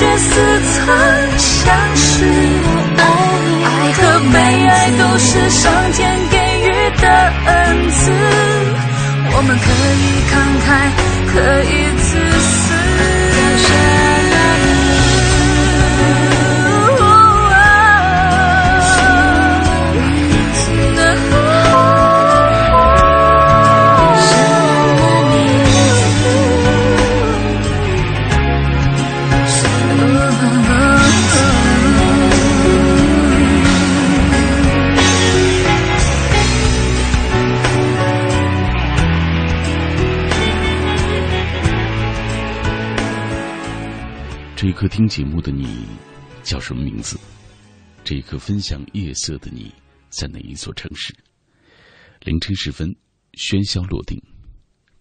却似曾相识。爱和被爱都是上天给予的恩赐，我们可以慷慨，可以自私。刻听节目的你叫什么名字？这一刻分享夜色的你在哪一座城市？凌晨时分，喧嚣落定，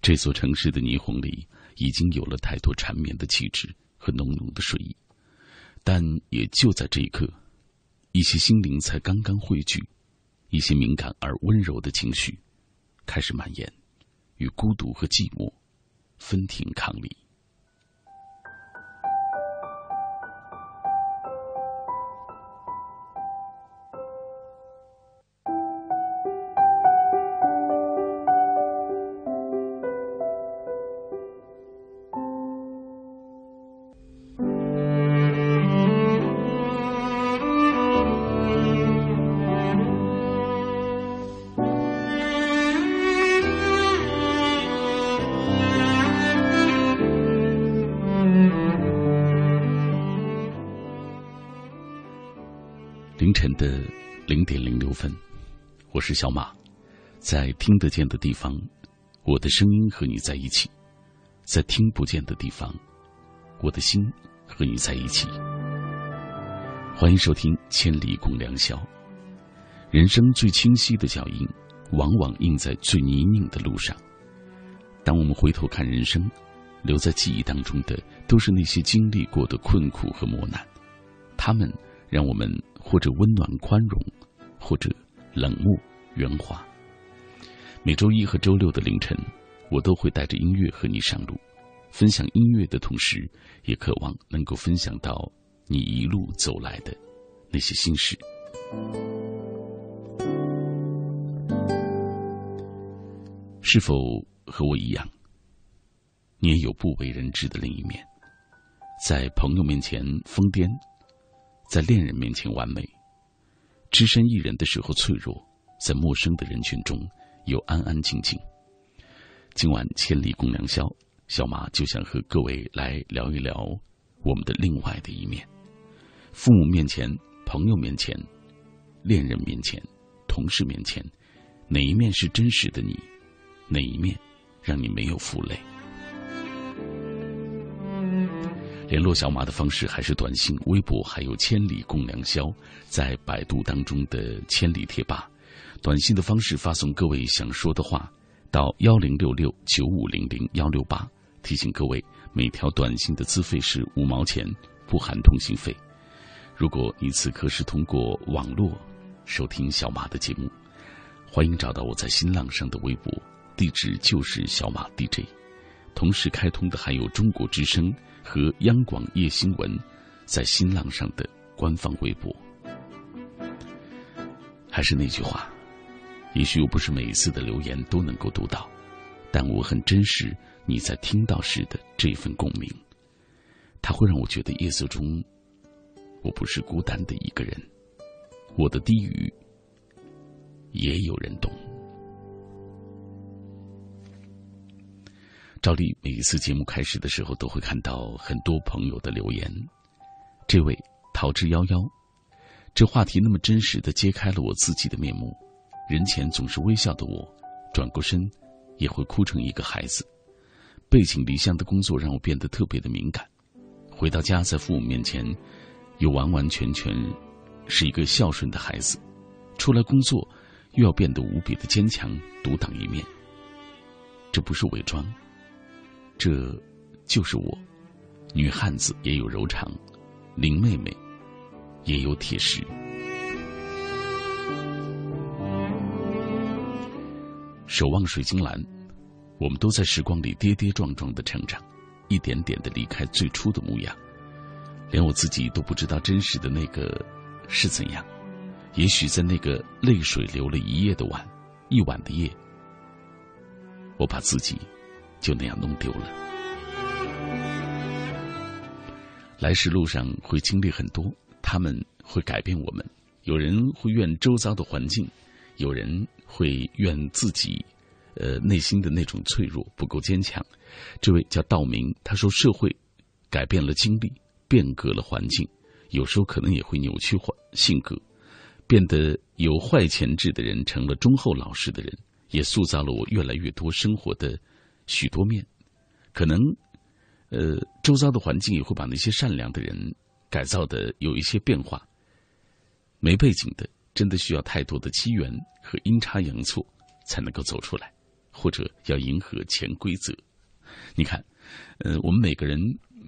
这座城市的霓虹里已经有了太多缠绵的气质和浓浓的睡意，但也就在这一刻，一些心灵才刚刚汇聚，一些敏感而温柔的情绪开始蔓延，与孤独和寂寞分庭抗礼。我是小马，在听得见的地方，我的声音和你在一起；在听不见的地方，我的心和你在一起。欢迎收听《千里共良宵》。人生最清晰的脚印，往往印在最泥泞的路上。当我们回头看人生，留在记忆当中的，都是那些经历过的困苦和磨难。他们让我们或者温暖宽容，或者冷漠圆滑。每周一和周六的凌晨，我都会带着音乐和你上路，分享音乐的同时，也渴望能够分享到你一路走来的那些心事。是否和我一样，你也有不为人知的另一面，在朋友面前疯癫？在恋人面前完美，只身一人的时候脆弱，在陌生的人群中又安安静静。今晚千里共良宵，小马就想和各位来聊一聊我们的另外的一面：父母面前、朋友面前、恋人面前、同事面前，哪一面是真实的你？哪一面让你没有负累？联络小马的方式还是短信、微博，还有“千里共良宵”在百度当中的“千里贴吧”。短信的方式发送各位想说的话到幺零六六九五零零幺六八。提醒各位，每条短信的资费是五毛钱，不含通信费。如果你此刻是通过网络收听小马的节目，欢迎找到我在新浪上的微博，地址就是小马 DJ。同时开通的还有中国之声。和央广夜新闻在新浪上的官方微博，还是那句话，也许我不是每一次的留言都能够读到，但我很珍视你在听到时的这份共鸣，它会让我觉得夜色中我不是孤单的一个人，我的低语也有人懂。照例每一次节目开始的时候，都会看到很多朋友的留言。这位桃之夭夭，这话题那么真实的揭开了我自己的面目。人前总是微笑的我，转过身也会哭成一个孩子。背井离乡的工作让我变得特别的敏感。回到家，在父母面前，又完完全全是一个孝顺的孩子。出来工作，又要变得无比的坚强，独当一面。这不是伪装。这，就是我。女汉子也有柔肠，林妹妹也有铁石。守望水晶蓝，我们都在时光里跌跌撞撞的成长，一点点的离开最初的模样。连我自己都不知道真实的那个是怎样。也许在那个泪水流了一夜的晚，一晚的夜，我把自己。就那样弄丢了。来时路上会经历很多，他们会改变我们。有人会怨周遭的环境，有人会怨自己，呃，内心的那种脆弱不够坚强。这位叫道明，他说：“社会改变了经历，变革了环境，有时候可能也会扭曲环性格，变得有坏潜质的人成了忠厚老实的人，也塑造了我越来越多生活的。”许多面，可能，呃，周遭的环境也会把那些善良的人改造的有一些变化。没背景的，真的需要太多的机缘和阴差阳错才能够走出来，或者要迎合潜规则。你看，呃，我们每个人，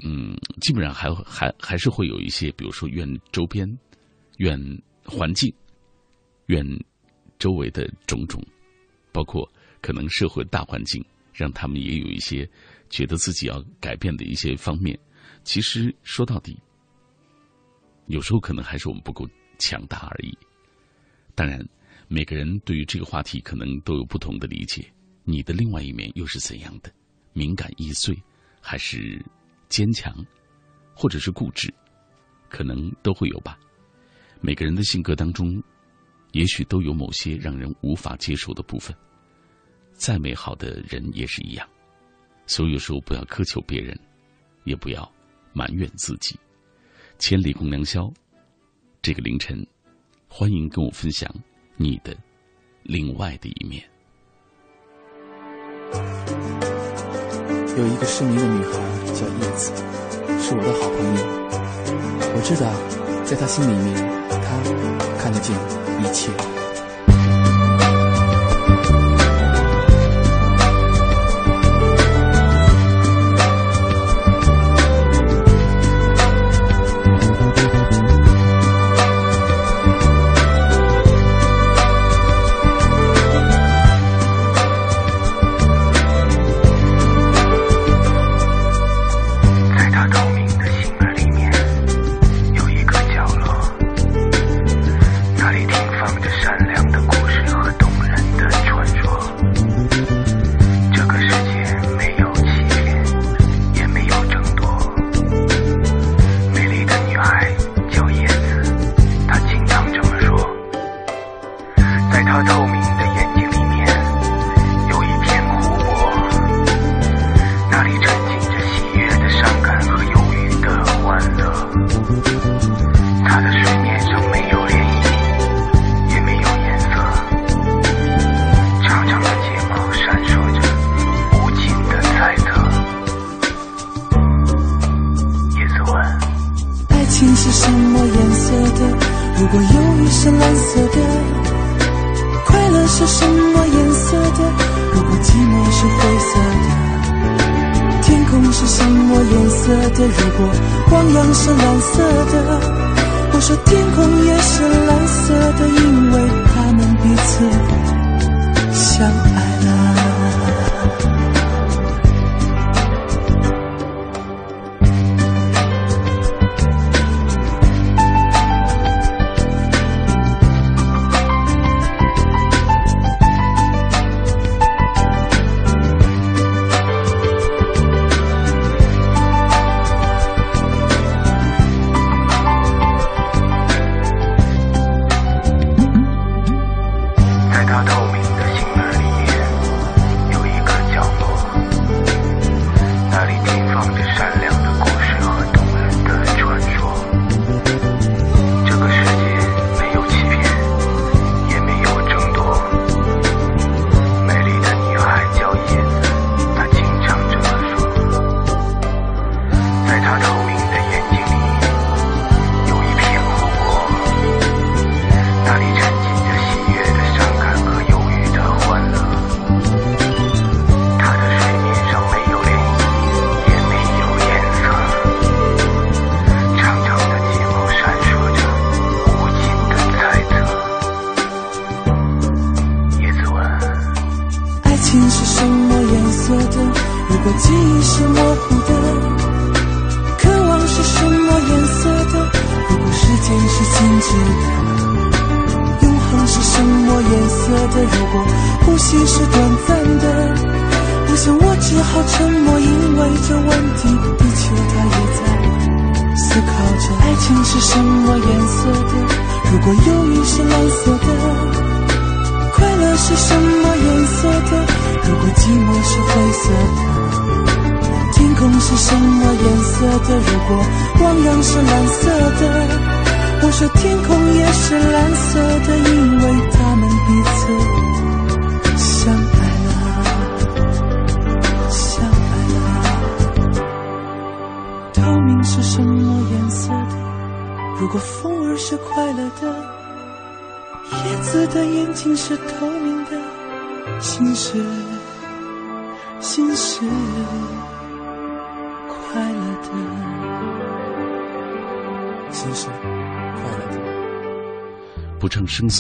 嗯，基本上还还还是会有一些，比如说怨周边、怨环境、怨周围的种种，包括可能社会大环境。让他们也有一些觉得自己要改变的一些方面。其实说到底，有时候可能还是我们不够强大而已。当然，每个人对于这个话题可能都有不同的理解。你的另外一面又是怎样的？敏感易碎，还是坚强，或者是固执？可能都会有吧。每个人的性格当中，也许都有某些让人无法接受的部分。再美好的人也是一样，所以有时候不要苛求别人，也不要埋怨自己。千里共良宵，这个凌晨，欢迎跟我分享你的另外的一面。有一个失明的女孩叫叶子，是我的好朋友。我知道，在她心里面，她看得见一切。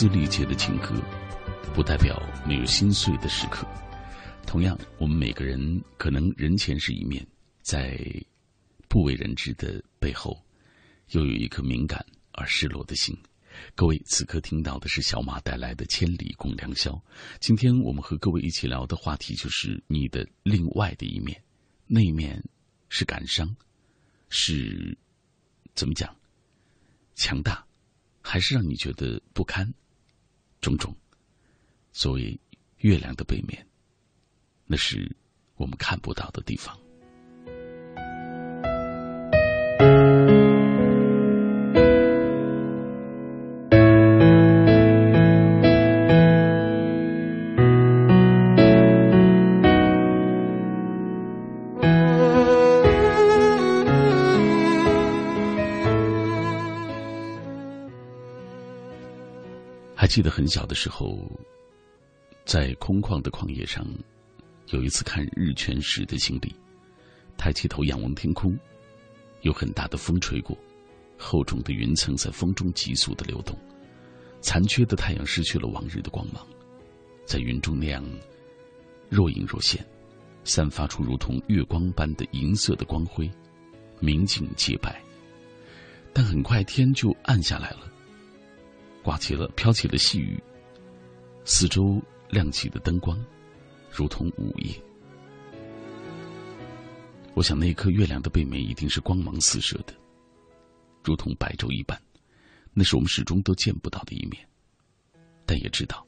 声嘶力竭的情歌，不代表没有心碎的时刻。同样，我们每个人可能人前是一面，在不为人知的背后，又有一颗敏感而失落的心。各位，此刻听到的是小马带来的《千里共良宵》。今天我们和各位一起聊的话题就是你的另外的一面，那一面是感伤，是怎么讲？强大。还是让你觉得不堪，种种。所谓月亮的背面，那是我们看不到的地方。记得很小的时候，在空旷的旷野上，有一次看日全食的经历。抬起头仰望天空，有很大的风吹过，厚重的云层在风中急速的流动，残缺的太阳失去了往日的光芒，在云中那样若隐若现，散发出如同月光般的银色的光辉，明净洁白。但很快天就暗下来了。刮起了，飘起了细雨。四周亮起的灯光，如同午夜。我想那颗月亮的背面一定是光芒四射的，如同白昼一般。那是我们始终都见不到的一面，但也知道，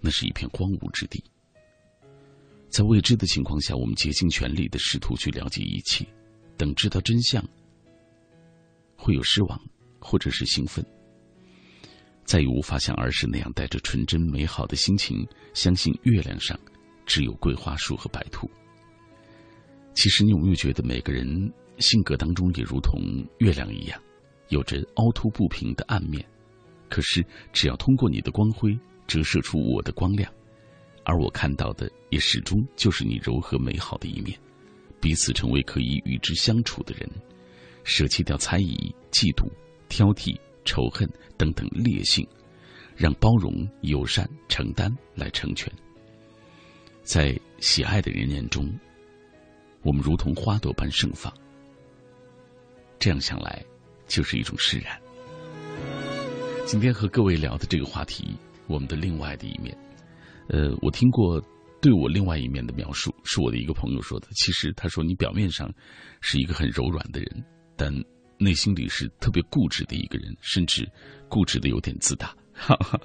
那是一片荒芜之地。在未知的情况下，我们竭尽全力的试图去了解一切，等知道真相，会有失望，或者是兴奋。再也无法像儿时那样带着纯真美好的心情，相信月亮上只有桂花树和白兔。其实，你有没有觉得每个人性格当中也如同月亮一样，有着凹凸不平的暗面？可是，只要通过你的光辉折射出我的光亮，而我看到的也始终就是你柔和美好的一面。彼此成为可以与之相处的人，舍弃掉猜疑、嫉妒、挑剔。仇恨等等劣性，让包容、友善、承担来成全。在喜爱的人眼中，我们如同花朵般盛放。这样想来，就是一种释然。今天和各位聊的这个话题，我们的另外的一面。呃，我听过对我另外一面的描述，是我的一个朋友说的。其实他说，你表面上是一个很柔软的人，但。内心里是特别固执的一个人，甚至固执的有点自大。哈哈，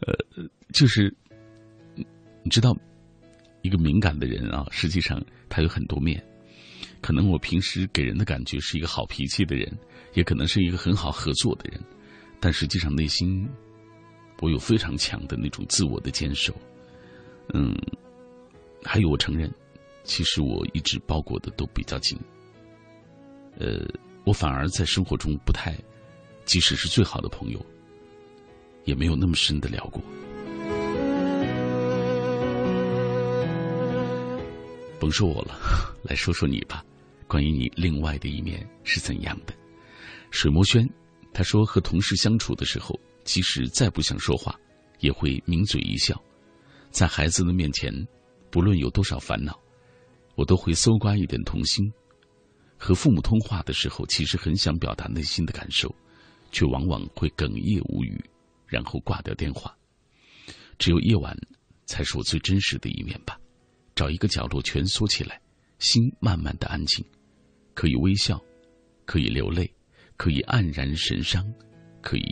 呃，就是你知道，一个敏感的人啊，实际上他有很多面。可能我平时给人的感觉是一个好脾气的人，也可能是一个很好合作的人，但实际上内心我有非常强的那种自我的坚守。嗯，还有我承认，其实我一直包裹的都比较紧。呃。我反而在生活中不太，即使是最好的朋友，也没有那么深的聊过。甭说我了，来说说你吧，关于你另外的一面是怎样的？水墨轩，他说和同事相处的时候，即使再不想说话，也会抿嘴一笑；在孩子的面前，不论有多少烦恼，我都会搜刮一点童心。和父母通话的时候，其实很想表达内心的感受，却往往会哽咽无语，然后挂掉电话。只有夜晚，才是我最真实的一面吧。找一个角落蜷缩起来，心慢慢的安静，可以微笑，可以流泪，可以黯然神伤，可以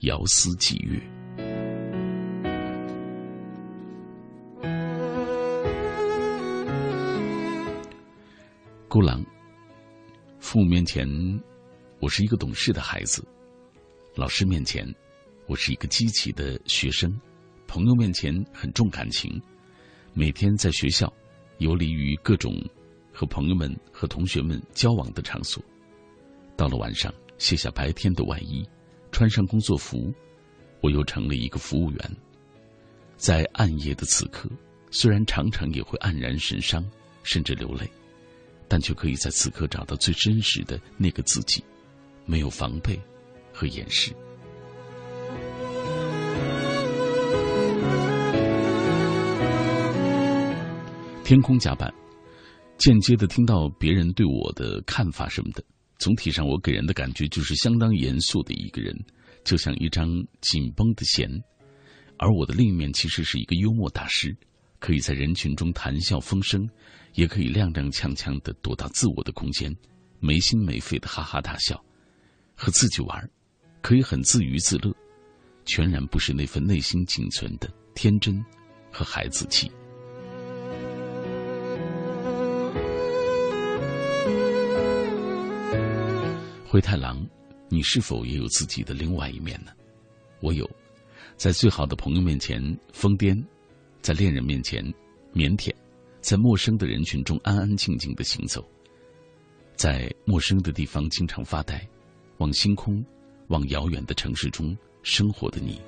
遥思寄月。孤狼，父母面前，我是一个懂事的孩子；老师面前，我是一个积极的学生；朋友面前很重感情，每天在学校游离于各种和朋友们和同学们交往的场所。到了晚上，卸下白天的外衣，穿上工作服，我又成了一个服务员。在暗夜的此刻，虽然常常也会黯然神伤，甚至流泪。但却可以在此刻找到最真实的那个自己，没有防备和掩饰。天空甲板，间接的听到别人对我的看法什么的。总体上，我给人的感觉就是相当严肃的一个人，就像一张紧绷的弦。而我的另一面其实是一个幽默大师，可以在人群中谈笑风生。也可以踉踉跄跄的躲到自我的空间，没心没肺的哈哈大笑，和自己玩，可以很自娱自乐，全然不是那份内心仅存的天真和孩子气。灰太狼，你是否也有自己的另外一面呢？我有，在最好的朋友面前疯癫，在恋人面前腼腆。在陌生的人群中安安静静的行走，在陌生的地方经常发呆，望星空，望遥远的城市中生活的你。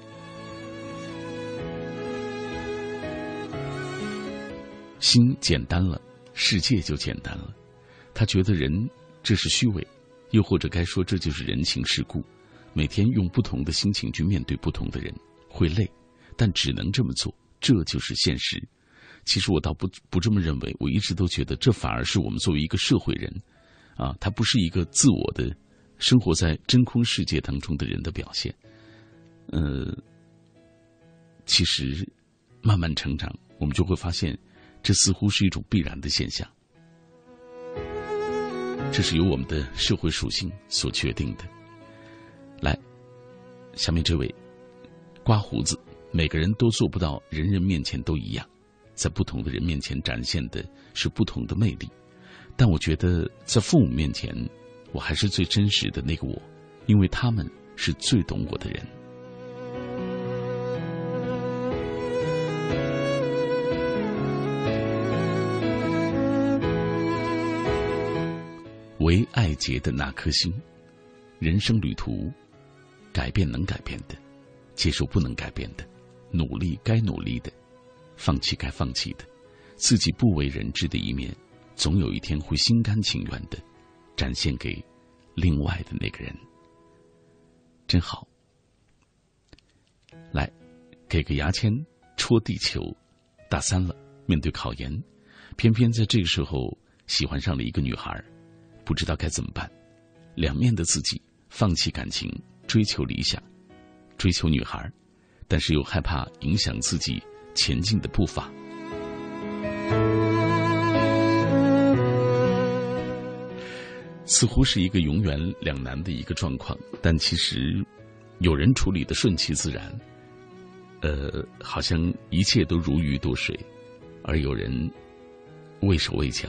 心简单了，世界就简单了。他觉得人这是虚伪，又或者该说这就是人情世故。每天用不同的心情去面对不同的人，会累，但只能这么做，这就是现实。其实我倒不不这么认为，我一直都觉得这反而是我们作为一个社会人，啊，他不是一个自我的生活在真空世界当中的人的表现。呃，其实慢慢成长，我们就会发现。这似乎是一种必然的现象，这是由我们的社会属性所决定的。来，下面这位刮胡子，每个人都做不到人人面前都一样，在不同的人面前展现的是不同的魅力。但我觉得在父母面前，我还是最真实的那个我，因为他们是最懂我的人。为爱结的那颗心，人生旅途，改变能改变的，接受不能改变的，努力该努力的，放弃该放弃的，自己不为人知的一面，总有一天会心甘情愿的展现给另外的那个人。真好，来，给个牙签戳地球。大三了，面对考研，偏偏在这个时候喜欢上了一个女孩。不知道该怎么办，两面的自己，放弃感情，追求理想，追求女孩，但是又害怕影响自己前进的步伐，似乎是一个永远两难的一个状况。但其实，有人处理的顺其自然，呃，好像一切都如鱼得水；而有人畏手畏脚，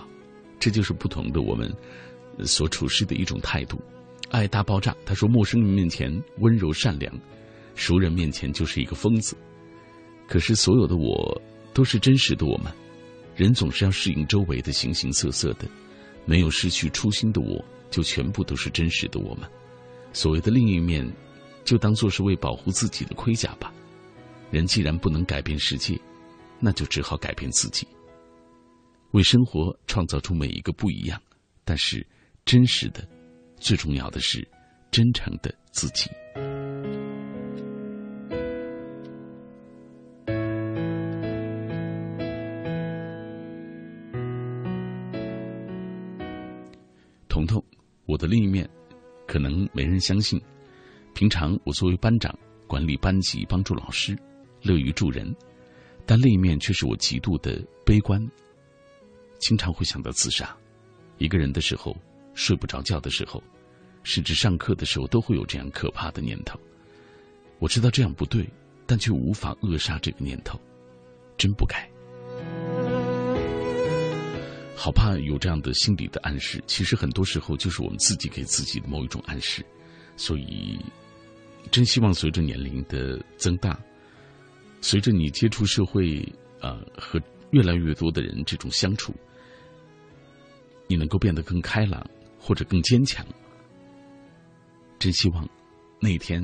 这就是不同的我们。所处事的一种态度，爱大爆炸。他说：“陌生人面前温柔善良，熟人面前就是一个疯子。可是所有的我都是真实的我吗？人总是要适应周围的形形色色的，没有失去初心的我，就全部都是真实的我吗？所谓的另一面，就当做是为保护自己的盔甲吧。人既然不能改变世界，那就只好改变自己，为生活创造出每一个不一样。但是。”真实的，最重要的是真诚的自己。我的另一面，可能没人相信。平常我作为班长，管理班级，帮助老师，乐于助人，但另一面却是我极度的悲观，经常会想到自杀。一个人的时候。睡不着觉的时候，甚至上课的时候，都会有这样可怕的念头。我知道这样不对，但却无法扼杀这个念头，真不该。好怕有这样的心理的暗示，其实很多时候就是我们自己给自己的某一种暗示。所以，真希望随着年龄的增大，随着你接触社会，呃，和越来越多的人这种相处，你能够变得更开朗。或者更坚强，真希望那一天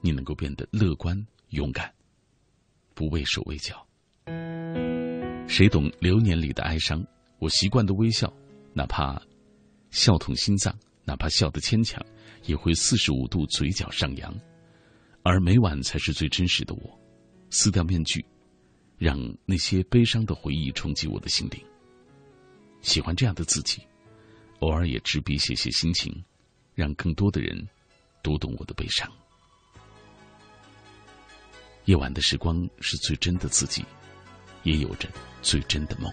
你能够变得乐观勇敢，不畏手畏脚。谁懂流年里的哀伤？我习惯的微笑，哪怕笑痛心脏，哪怕笑得牵强，也会四十五度嘴角上扬。而每晚才是最真实的我，撕掉面具，让那些悲伤的回忆冲击我的心灵。喜欢这样的自己。偶尔也执笔写写心情，让更多的人读懂我的悲伤。夜晚的时光是最真的自己，也有着最真的梦。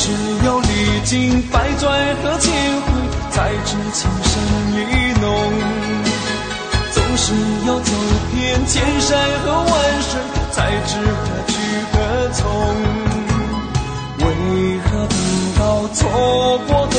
是要历经百转和千回才知情深意浓。总是要走遍千山和万水才知何去何从。为何等到错过多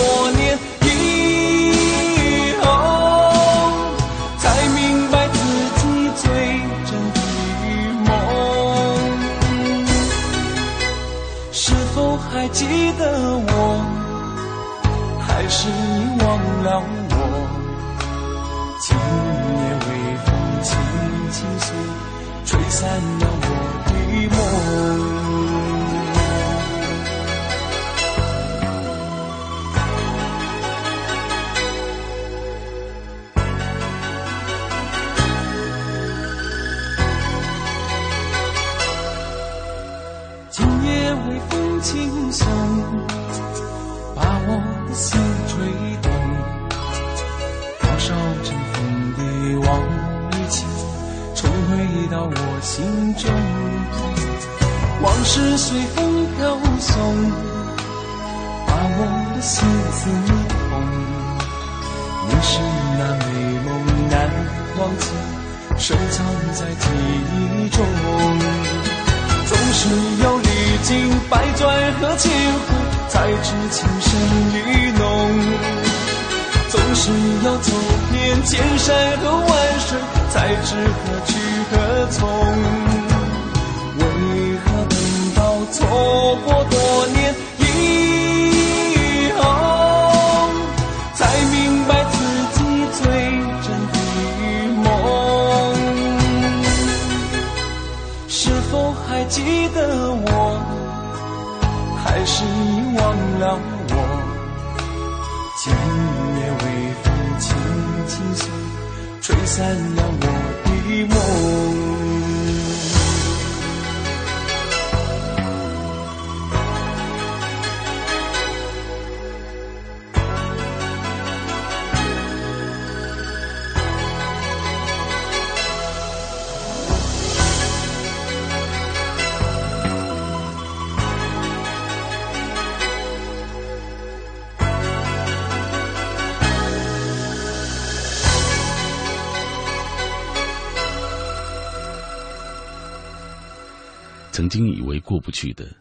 过不去的，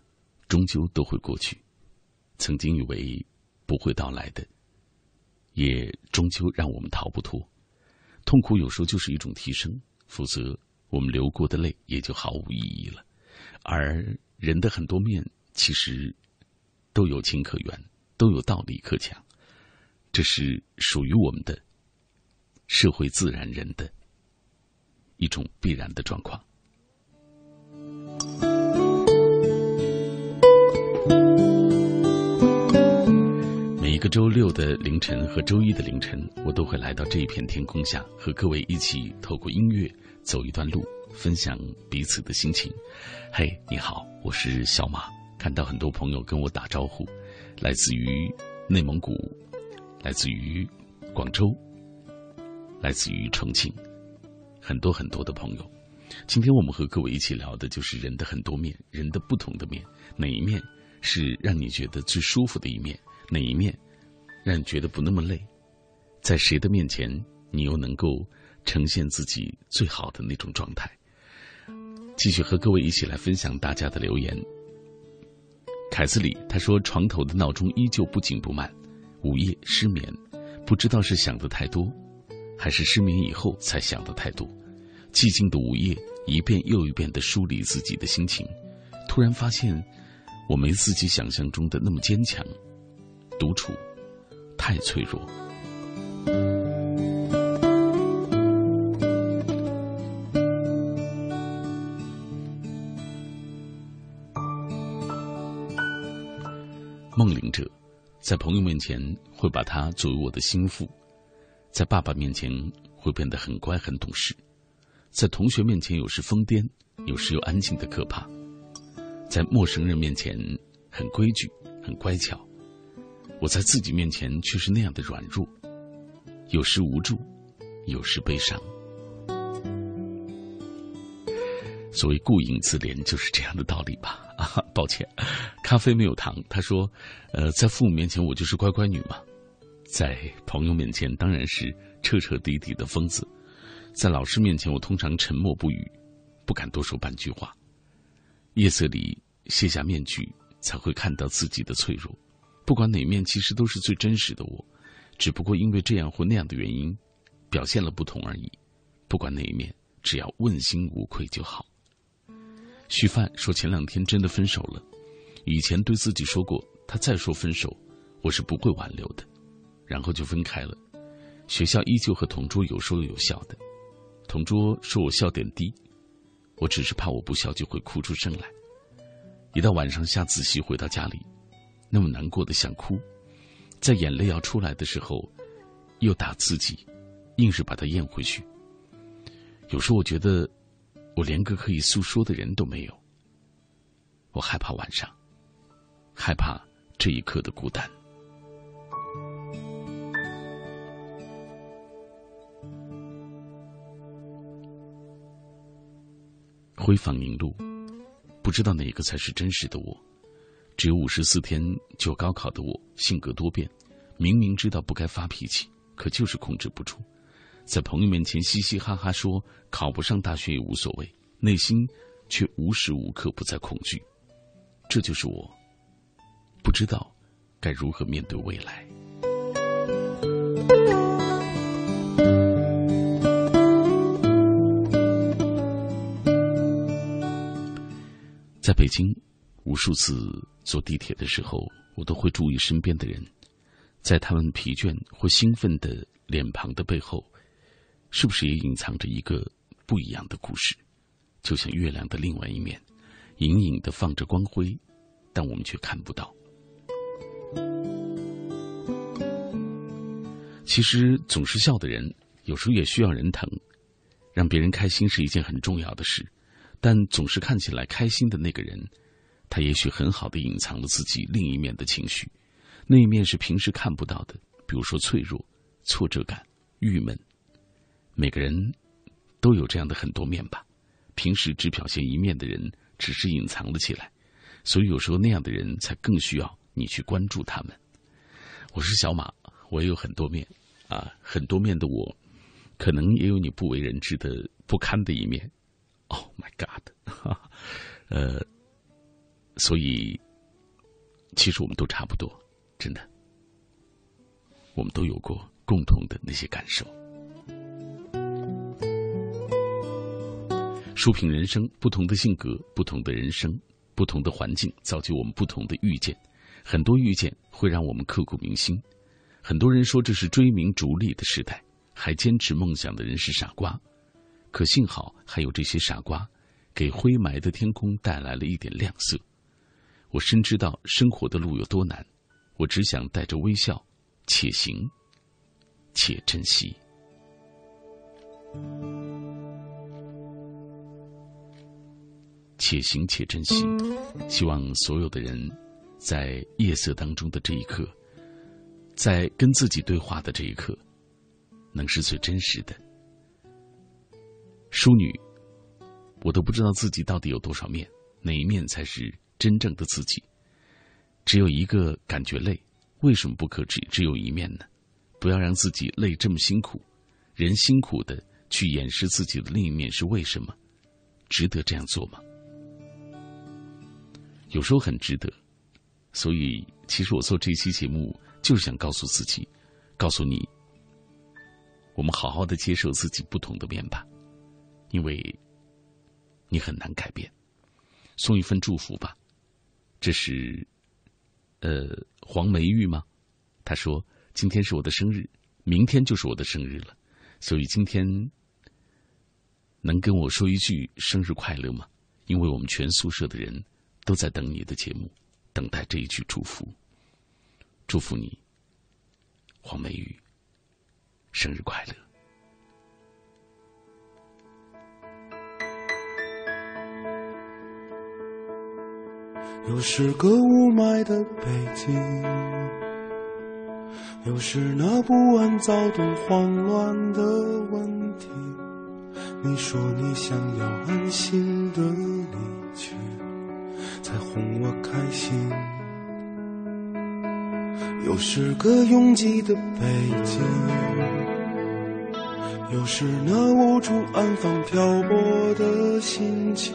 终究都会过去；曾经以为不会到来的，也终究让我们逃不脱。痛苦有时候就是一种提升，否则我们流过的泪也就毫无意义了。而人的很多面，其实都有情可原，都有道理可讲，这是属于我们的社会自然人的一种必然的状况。周六的凌晨和周一的凌晨，我都会来到这一片天空下，和各位一起透过音乐走一段路，分享彼此的心情。嘿，你好，我是小马。看到很多朋友跟我打招呼，来自于内蒙古，来自于广州，来自于重庆，很多很多的朋友。今天我们和各位一起聊的就是人的很多面，人的不同的面，哪一面是让你觉得最舒服的一面？哪一面让你觉得不那么累？在谁的面前，你又能够呈现自己最好的那种状态？继续和各位一起来分享大家的留言。凯斯里他说：“床头的闹钟依旧不紧不慢，午夜失眠，不知道是想的太多，还是失眠以后才想的太多。寂静的午夜，一遍又一遍的梳理自己的心情，突然发现，我没自己想象中的那么坚强。独处，太脆弱。”梦灵者，在朋友面前会把他作为我的心腹，在爸爸面前会变得很乖很懂事，在同学面前有时疯癫，有时又安静的可怕，在陌生人面前很规矩很乖巧，我在自己面前却是那样的软弱，有时无助，有时悲伤。所谓顾影自怜，就是这样的道理吧。啊，抱歉，咖啡没有糖。他说，呃，在父母面前我就是乖乖女嘛，在朋友面前当然是彻彻底底的疯子。在老师面前，我通常沉默不语，不敢多说半句话。夜色里卸下面具，才会看到自己的脆弱。不管哪面，其实都是最真实的我，只不过因为这样或那样的原因，表现了不同而已。不管哪一面，只要问心无愧就好。徐范说：“前两天真的分手了。以前对自己说过，他再说分手，我是不会挽留的。然后就分开了。学校依旧和同桌有说有笑的。”同桌说我笑点低，我只是怕我不笑就会哭出声来。一到晚上下自习回到家里，那么难过的想哭，在眼泪要出来的时候，又打自己，硬是把它咽回去。有时候我觉得，我连个可以诉说的人都没有。我害怕晚上，害怕这一刻的孤单。回访宁路，不知道哪个才是真实的我。只有五十四天就高考的我，性格多变，明明知道不该发脾气，可就是控制不住，在朋友面前嘻嘻哈哈说考不上大学也无所谓，内心却无时无刻不在恐惧。这就是我，不知道该如何面对未来。在北京，无数次坐地铁的时候，我都会注意身边的人，在他们疲倦或兴奋的脸庞的背后，是不是也隐藏着一个不一样的故事？就像月亮的另外一面，隐隐的放着光辉，但我们却看不到。其实，总是笑的人，有时候也需要人疼，让别人开心是一件很重要的事。但总是看起来开心的那个人，他也许很好的隐藏了自己另一面的情绪，那一面是平时看不到的，比如说脆弱、挫折感、郁闷。每个人都有这样的很多面吧，平时只表现一面的人，只是隐藏了起来，所以有时候那样的人才更需要你去关注他们。我是小马，我也有很多面，啊，很多面的我，可能也有你不为人知的不堪的一面。Oh my God！呃，所以其实我们都差不多，真的，我们都有过共同的那些感受。书评人生，不同的性格，不同的人生，不同的环境，造就我们不同的遇见。很多遇见会让我们刻骨铭心。很多人说这是追名逐利的时代，还坚持梦想的人是傻瓜。可幸好还有这些傻瓜，给灰霾的天空带来了一点亮色。我深知道生活的路有多难，我只想带着微笑，且行且珍惜。且行且珍惜，希望所有的人，在夜色当中的这一刻，在跟自己对话的这一刻，能是最真实的。淑女，我都不知道自己到底有多少面，哪一面才是真正的自己？只有一个感觉累，为什么不可只只有一面呢？不要让自己累这么辛苦，人辛苦的去掩饰自己的另一面是为什么？值得这样做吗？有时候很值得，所以其实我做这期节目就是想告诉自己，告诉你，我们好好的接受自己不同的面吧。因为，你很难改变。送一份祝福吧，这是，呃，黄梅玉吗？他说：“今天是我的生日，明天就是我的生日了，所以今天能跟我说一句生日快乐吗？因为我们全宿舍的人都在等你的节目，等待这一句祝福。祝福你，黄梅玉，生日快乐。”又是个雾霾的北京，又是那不安、躁动、慌乱的问题。你说你想要安心的离去，才哄我开心。又是个拥挤的北京，又是那无处安放漂泊的心情，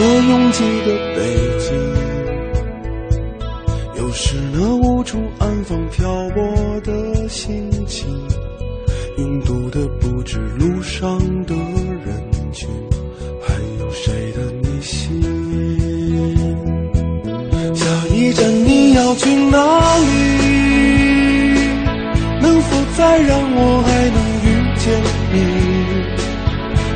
这拥挤的北京，有时那无处安放漂泊的心情，拥堵的不止路上的人群，还有谁的内心？下一站你要去哪里？能否再让我还能遇见你？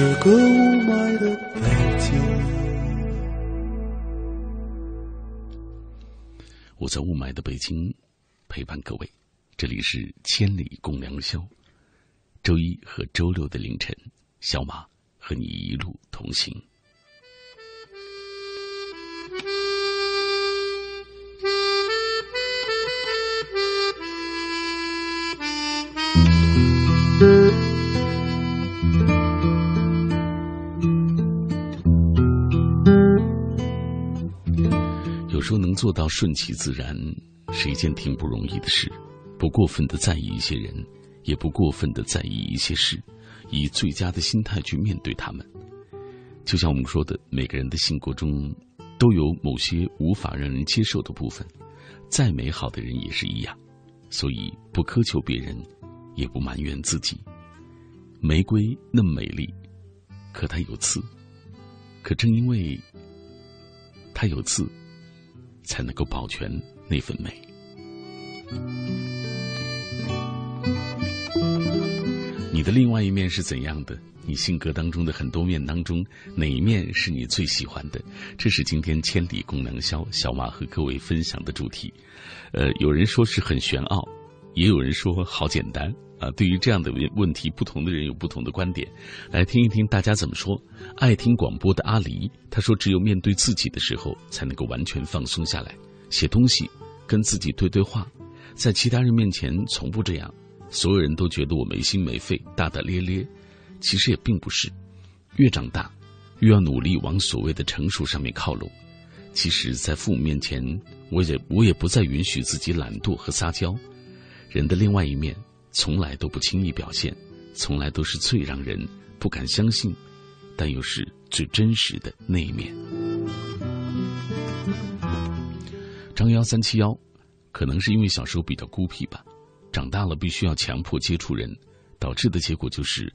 是个雾霾的北京。我在雾霾的北京陪伴各位，这里是千里共良宵。周一和周六的凌晨，小马和你一路同行。说能做到顺其自然，是一件挺不容易的事。不过分的在意一些人，也不过分的在意一些事，以最佳的心态去面对他们。就像我们说的，每个人的性格中都有某些无法让人接受的部分，再美好的人也是一样。所以不苛求别人，也不埋怨自己。玫瑰那么美丽，可它有刺。可正因为它有刺。才能够保全那份美。你的另外一面是怎样的？你性格当中的很多面当中，哪一面是你最喜欢的？这是今天千里共良宵小马和各位分享的主题。呃，有人说是很玄奥，也有人说好简单。啊，对于这样的问问题，不同的人有不同的观点。来听一听大家怎么说。爱听广播的阿离他说：“只有面对自己的时候，才能够完全放松下来，写东西，跟自己对对话。在其他人面前从不这样，所有人都觉得我没心没肺、大大咧咧。其实也并不是。越长大，越要努力往所谓的成熟上面靠拢。其实，在父母面前，我也我也不再允许自己懒惰和撒娇。人的另外一面。”从来都不轻易表现，从来都是最让人不敢相信，但又是最真实的那一面。张幺三七幺，可能是因为小时候比较孤僻吧，长大了必须要强迫接触人，导致的结果就是，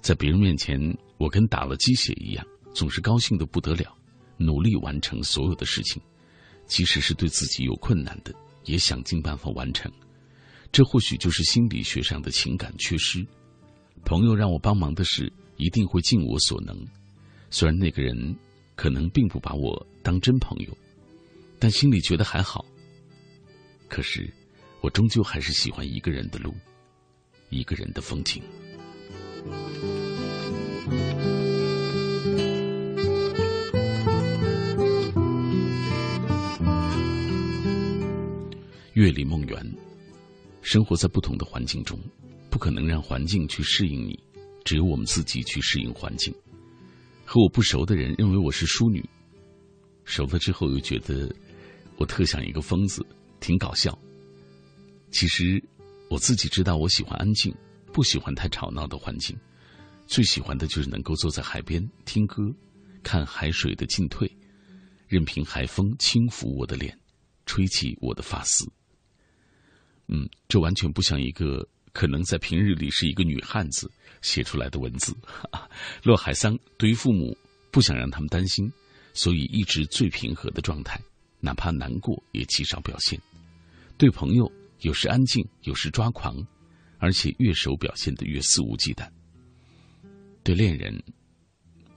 在别人面前，我跟打了鸡血一样，总是高兴的不得了，努力完成所有的事情，即使是对自己有困难的，也想尽办法完成。这或许就是心理学上的情感缺失。朋友让我帮忙的事，一定会尽我所能，虽然那个人可能并不把我当真朋友。但心里觉得还好。可是，我终究还是喜欢一个人的路，一个人的风景。月里梦圆，生活在不同的环境中，不可能让环境去适应你，只有我们自己去适应环境。和我不熟的人认为我是淑女，熟了之后又觉得。我特像一个疯子，挺搞笑。其实我自己知道，我喜欢安静，不喜欢太吵闹的环境。最喜欢的就是能够坐在海边听歌，看海水的进退，任凭海风轻抚我的脸，吹起我的发丝。嗯，这完全不像一个可能在平日里是一个女汉子写出来的文字。洛海桑对于父母不想让他们担心，所以一直最平和的状态。哪怕难过也极少表现，对朋友有时安静，有时抓狂，而且越熟表现的越肆无忌惮。对恋人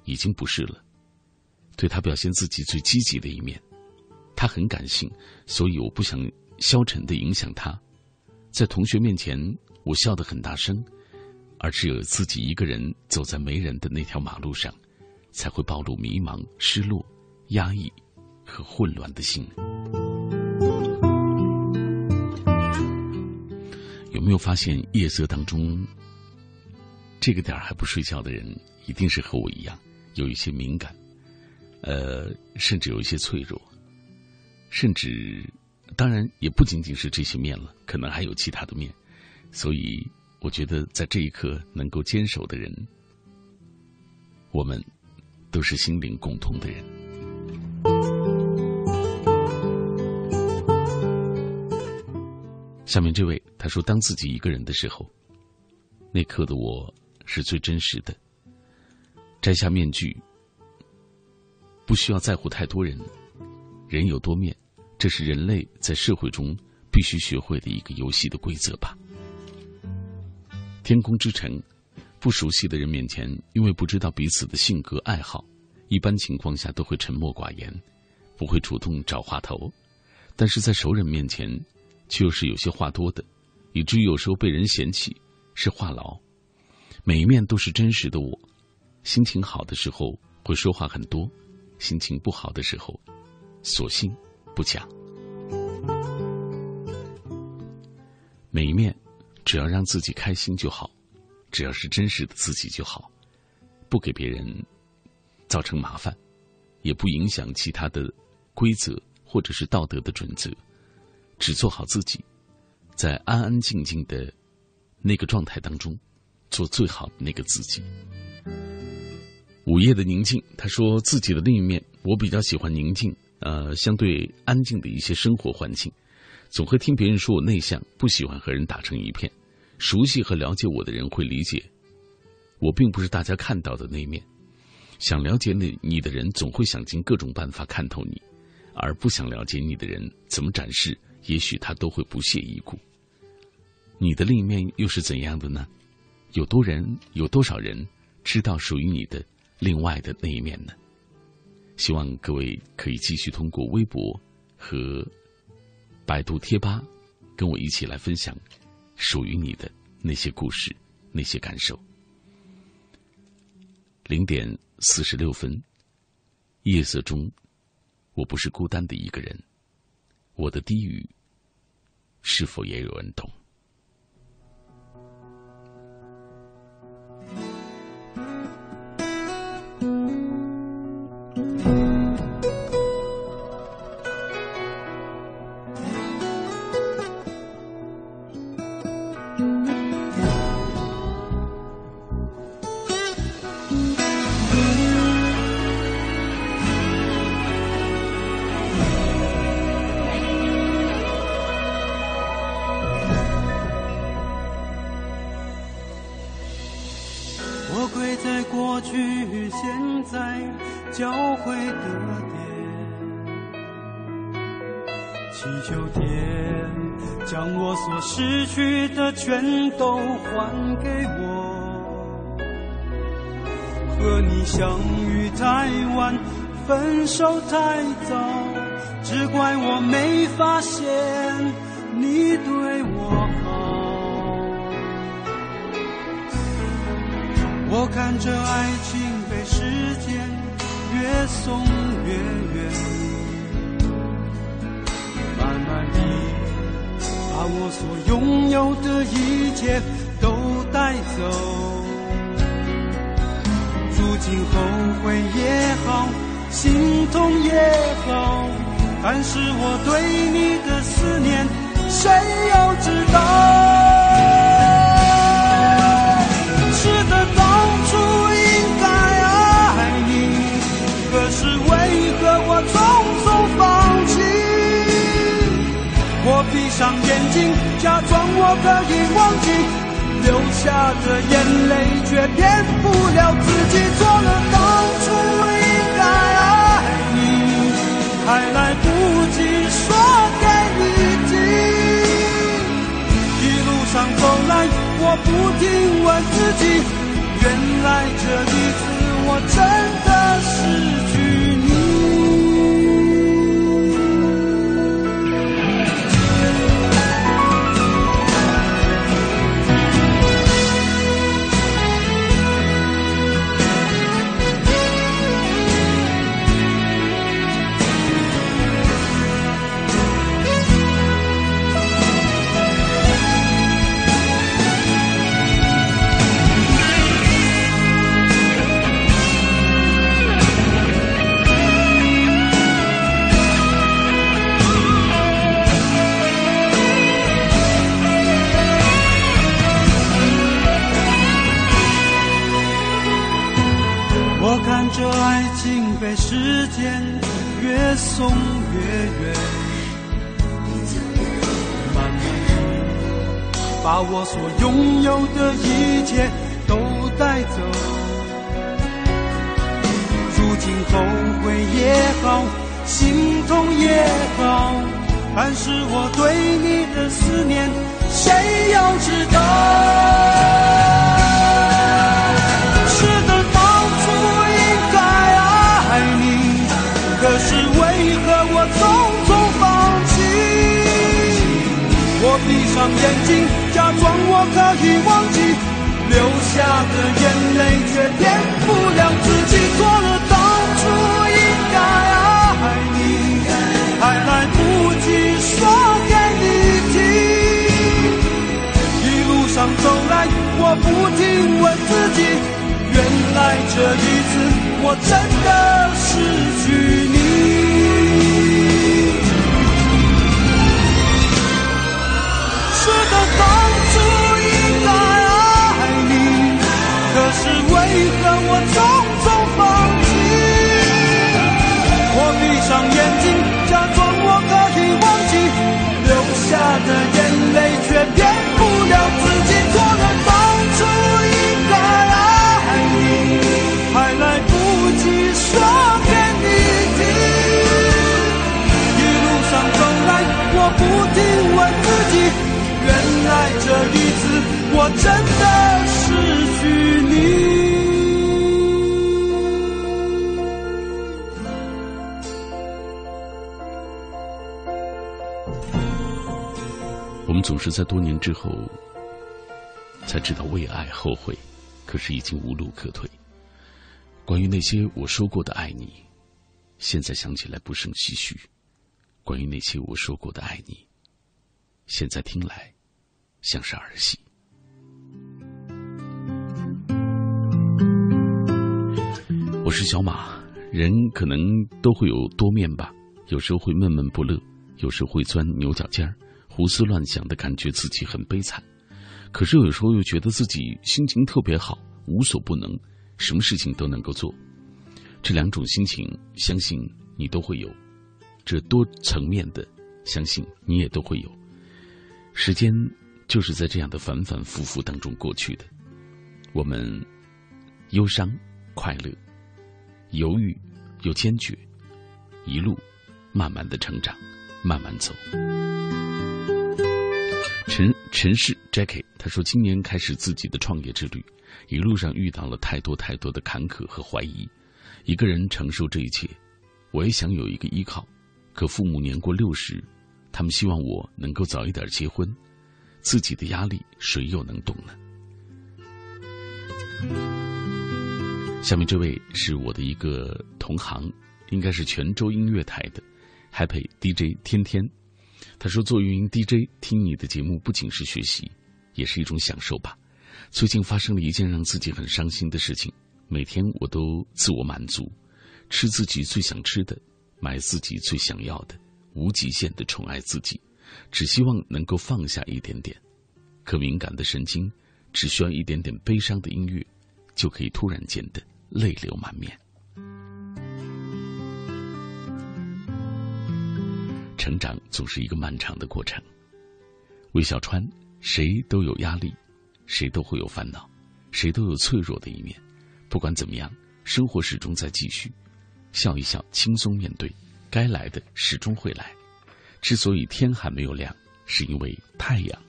已经不是了，对他表现自己最积极的一面。他很感性，所以我不想消沉的影响他。在同学面前，我笑得很大声，而只有自己一个人走在没人的那条马路上，才会暴露迷茫、失落、压抑。和混乱的心，有没有发现夜色当中，这个点儿还不睡觉的人，一定是和我一样，有一些敏感，呃，甚至有一些脆弱，甚至，当然也不仅仅是这些面了，可能还有其他的面，所以我觉得在这一刻能够坚守的人，我们都是心灵共通的人。下面这位他说：“当自己一个人的时候，那刻的我是最真实的。摘下面具，不需要在乎太多人。人有多面，这是人类在社会中必须学会的一个游戏的规则吧。”天空之城，不熟悉的人面前，因为不知道彼此的性格爱好，一般情况下都会沉默寡言，不会主动找话头。但是在熟人面前，却又是有些话多的，以至于有时候被人嫌弃是话痨。每一面都是真实的我，心情好的时候会说话很多，心情不好的时候，索性不讲。每一面，只要让自己开心就好，只要是真实的自己就好，不给别人造成麻烦，也不影响其他的规则或者是道德的准则。只做好自己，在安安静静的那个状态当中，做最好的那个自己。午夜的宁静，他说自己的另一面，我比较喜欢宁静，呃，相对安静的一些生活环境。总会听别人说我内向，不喜欢和人打成一片。熟悉和了解我的人会理解，我并不是大家看到的那一面。想了解你你的人，总会想尽各种办法看透你，而不想了解你的人，怎么展示？也许他都会不屑一顾。你的另一面又是怎样的呢？有多人，有多少人知道属于你的另外的那一面呢？希望各位可以继续通过微博和百度贴吧，跟我一起来分享属于你的那些故事、那些感受。零点四十六分，夜色中，我不是孤单的一个人，我的低语。是否也有人懂？相遇太晚，分手太早，只怪我没发现你对我好。我看着爱情被时间越送越远，慢慢地把我所拥有的一切都带走。后悔也好，心痛也好，但是我对你的思念，谁又知道？是的，当初应该爱你，可是为何我匆匆放弃？我闭上眼睛，假装我可以忘记。流下的眼泪却骗不了自己。做了当初应该爱你，还来不及说给你听。一路上走来，我不停问自己，原来这一次我真的是越送越远，慢慢把我所拥有的一切都带走。如今后悔也好，心痛也好，但是我对你的思念，谁又知道？上眼睛，假装我可以忘记，流下的眼泪却骗不了自己。错了当初应该爱你，还来不及说给你听。一路上走来，我不停问自己，原来这一次。我真的失去你，下的眼泪却骗不了自己。做了当初应该爱你，还来不及。说给你听，一路上走来，我不停问自己，原来这一次我真的失去你。总是在多年之后才知道为爱后悔，可是已经无路可退。关于那些我说过的爱你，现在想起来不胜唏嘘；关于那些我说过的爱你，现在听来像是儿戏。我是小马，人可能都会有多面吧，有时候会闷闷不乐，有时候会钻牛角尖儿，胡思乱想的感觉自己很悲惨，可是有时候又觉得自己心情特别好，无所不能。什么事情都能够做，这两种心情，相信你都会有。这多层面的，相信你也都会有。时间就是在这样的反反复复当中过去的。我们忧伤，快乐，犹豫又坚决，一路慢慢的成长，慢慢走。陈陈氏 Jackie 他说，今年开始自己的创业之旅，一路上遇到了太多太多的坎坷和怀疑，一个人承受这一切，我也想有一个依靠，可父母年过六十，他们希望我能够早一点结婚，自己的压力谁又能懂呢？下面这位是我的一个同行，应该是泉州音乐台的 Happy DJ 天天。他说：“做运营 DJ，听你的节目不仅是学习，也是一种享受吧。最近发生了一件让自己很伤心的事情，每天我都自我满足，吃自己最想吃的，买自己最想要的，无极限的宠爱自己，只希望能够放下一点点。可敏感的神经，只需要一点点悲伤的音乐，就可以突然间的泪流满面。”成长总是一个漫长的过程。魏小川，谁都有压力，谁都会有烦恼，谁都有脆弱的一面。不管怎么样，生活始终在继续。笑一笑，轻松面对，该来的始终会来。之所以天还没有亮，是因为太阳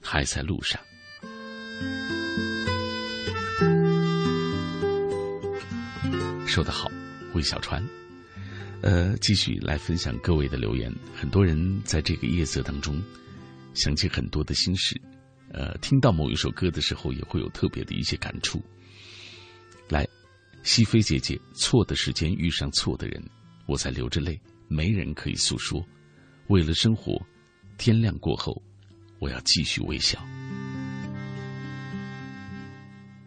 还在路上。说得好，魏小川。呃，继续来分享各位的留言。很多人在这个夜色当中，想起很多的心事。呃，听到某一首歌的时候，也会有特别的一些感触。来，西飞姐姐，错的时间遇上错的人，我在流着泪，没人可以诉说。为了生活，天亮过后，我要继续微笑。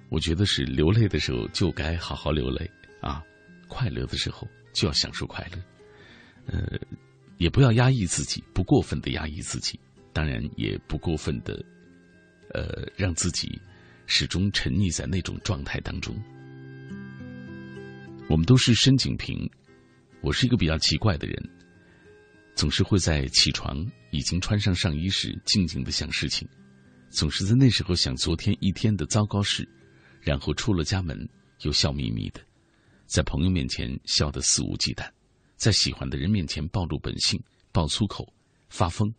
我觉得是流泪的时候就该好好流泪啊，快乐的时候。就要享受快乐，呃，也不要压抑自己，不过分的压抑自己，当然也不过分的，呃，让自己始终沉溺在那种状态当中。我们都是深井平，我是一个比较奇怪的人，总是会在起床已经穿上上衣时，静静的想事情，总是在那时候想昨天一天的糟糕事，然后出了家门又笑眯眯的。在朋友面前笑得肆无忌惮，在喜欢的人面前暴露本性、爆粗口、发疯，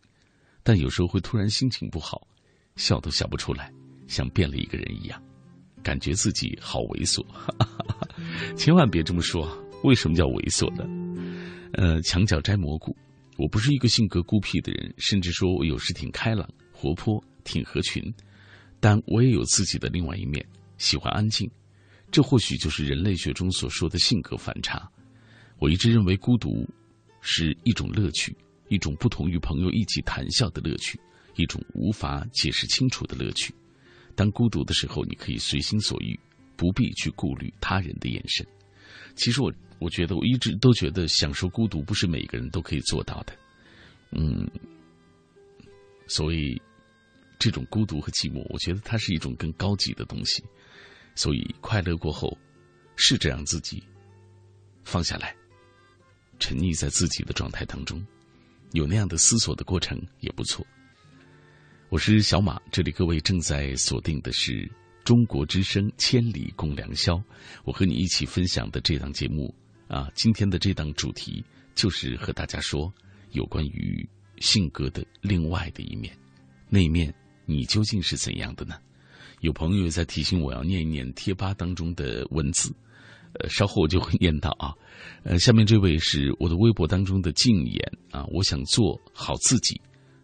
但有时候会突然心情不好，笑都笑不出来，像变了一个人一样，感觉自己好猥琐。千万别这么说，为什么叫猥琐呢？呃，墙角摘蘑菇，我不是一个性格孤僻的人，甚至说我有时挺开朗、活泼、挺合群，但我也有自己的另外一面，喜欢安静。这或许就是人类学中所说的性格反差。我一直认为孤独是一种乐趣，一种不同于朋友一起谈笑的乐趣，一种无法解释清楚的乐趣。当孤独的时候，你可以随心所欲，不必去顾虑他人的眼神。其实我我觉得我一直都觉得享受孤独不是每个人都可以做到的。嗯，所以这种孤独和寂寞，我觉得它是一种更高级的东西。所以，快乐过后，试着让自己放下来，沉溺在自己的状态当中，有那样的思索的过程也不错。我是小马，这里各位正在锁定的是中国之声《千里共良宵》，我和你一起分享的这档节目啊，今天的这档主题就是和大家说有关于性格的另外的一面，那一面你究竟是怎样的呢？有朋友在提醒我要念一念贴吧当中的文字，呃，稍后我就会念到啊。呃，下面这位是我的微博当中的静言啊，我想做好自己，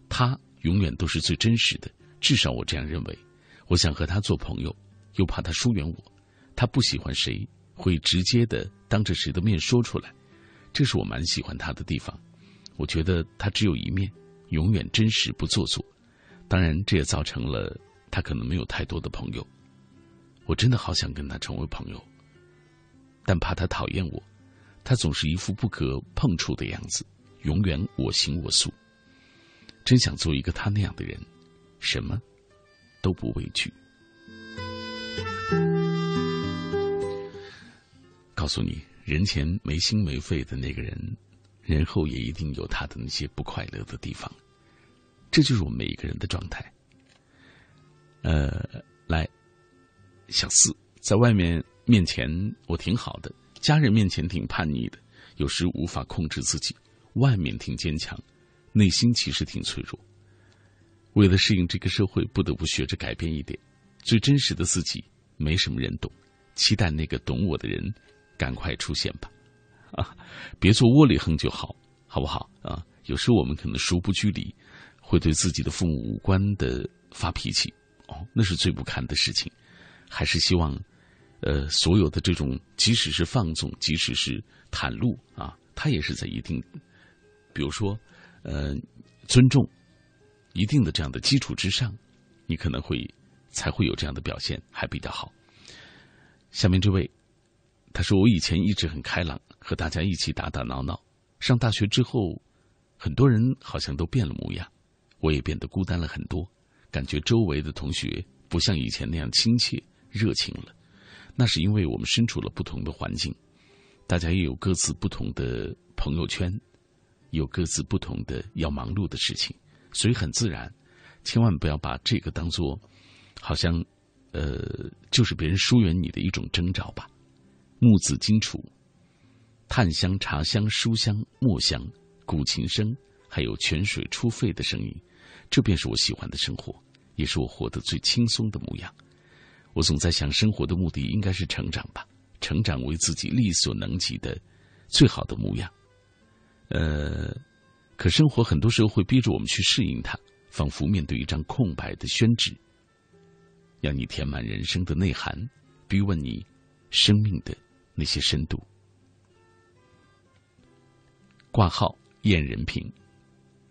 他永远都是最真实的，至少我这样认为。我想和他做朋友，又怕他疏远我。他不喜欢谁，会直接的当着谁的面说出来，这是我蛮喜欢他的地方。我觉得他只有一面，永远真实不做作。当然，这也造成了。他可能没有太多的朋友，我真的好想跟他成为朋友，但怕他讨厌我。他总是一副不可碰触的样子，永远我行我素。真想做一个他那样的人，什么都不畏惧。告诉你，人前没心没肺的那个人，人后也一定有他的那些不快乐的地方。这就是我们每一个人的状态。呃，来，小四在外面面前我挺好的，家人面前挺叛逆的，有时无法控制自己，外面挺坚强，内心其实挺脆弱。为了适应这个社会，不得不学着改变一点。最真实的自己，没什么人懂。期待那个懂我的人赶快出现吧，啊，别做窝里横就好，好不好啊？有时我们可能疏不拘礼，会对自己的父母无关的发脾气，那是最不堪的事情。还是希望，呃，所有的这种，即使是放纵，即使是袒露啊，他也是在一定，比如说，呃，尊重一定的这样的基础之上，你可能会才会有这样的表现，还比较好。下面这位，他说：“我以前一直很开朗，和大家一起打打闹闹。上大学之后，很多人好像都变了模样，我也变得孤单了很多。感觉周围的同学不像以前那样亲切热情了。那是因为我们身处了不同的环境，大家也有各自不同的朋友圈，有各自不同的要忙碌的事情，所以很自然。千万不要把这个当做好像。”呃，就是别人疏远你的一种征兆吧。木子金楚，炭香、茶香、书香、墨香、古琴声，还有泉水出沸的声音，这便是我喜欢的生活，也是我活得最轻松的模样。我总在想，生活的目的应该是成长吧，成长为自己力所能及的最好的模样。呃，可生活很多时候会逼着我们去适应它，仿佛面对一张空白的宣纸。要你填满人生的内涵，逼问你生命的那些深度。挂号验人品，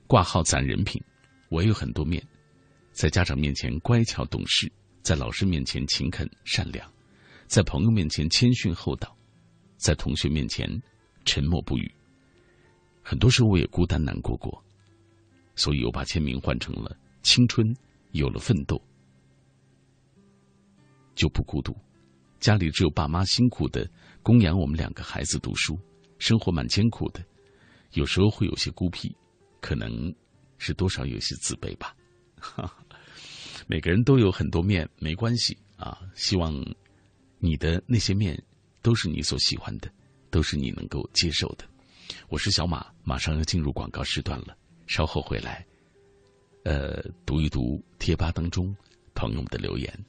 挂号攒人品。我有很多面，在家长面前乖巧懂事，在老师面前勤恳善良，在朋友面前谦逊厚道，在同学面前沉默不语。很多时候我也孤单难过过，所以我把签名换成了青春有了奋斗。就不孤独，家里只有爸妈辛苦的供养我们两个孩子读书，生活蛮艰苦的，有时候会有些孤僻，可能是多少有些自卑吧。每个人都有很多面，没关系啊。希望你的那些面都是你所喜欢的，都是你能够接受的。我是小马，马上要进入广告时段了，稍后回来，呃，读一读贴吧当中朋友们的留言。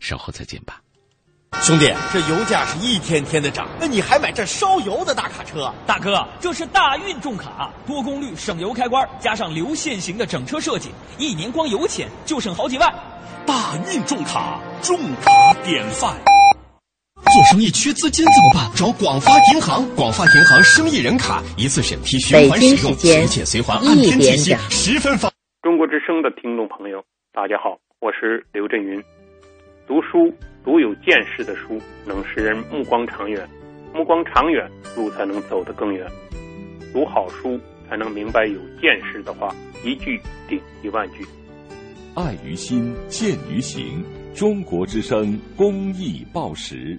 稍后再见吧，兄弟，这油价是一天天的涨，那你还买这烧油的大卡车？大哥，这是大运重卡，多功率省油开关，加上流线型的整车设计，一年光油钱就省好几万。大运重卡，重卡典范。做生意缺资金怎么办？找广发银行，广发银行生意人卡，一次审批，循环使用，全险随还，按天计息，十分方。中国之声的听众朋友，大家好，我是刘震云。读书读有见识的书，能使人目光长远；目光长远，路才能走得更远。读好书，才能明白有见识的话，一句顶一万句。爱于心，见于行。中国之声公益报时。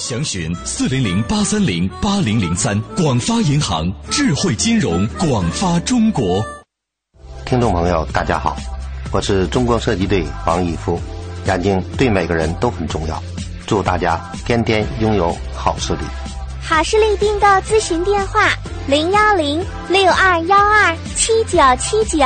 详询四零零八三零八零零三，广发银行智慧金融广发中国。听众朋友，大家好，我是中国射击队王义夫。眼睛对每个人都很重要，祝大家天天拥有好视力。好视力订购咨询电话：零幺零六二幺二七九七九。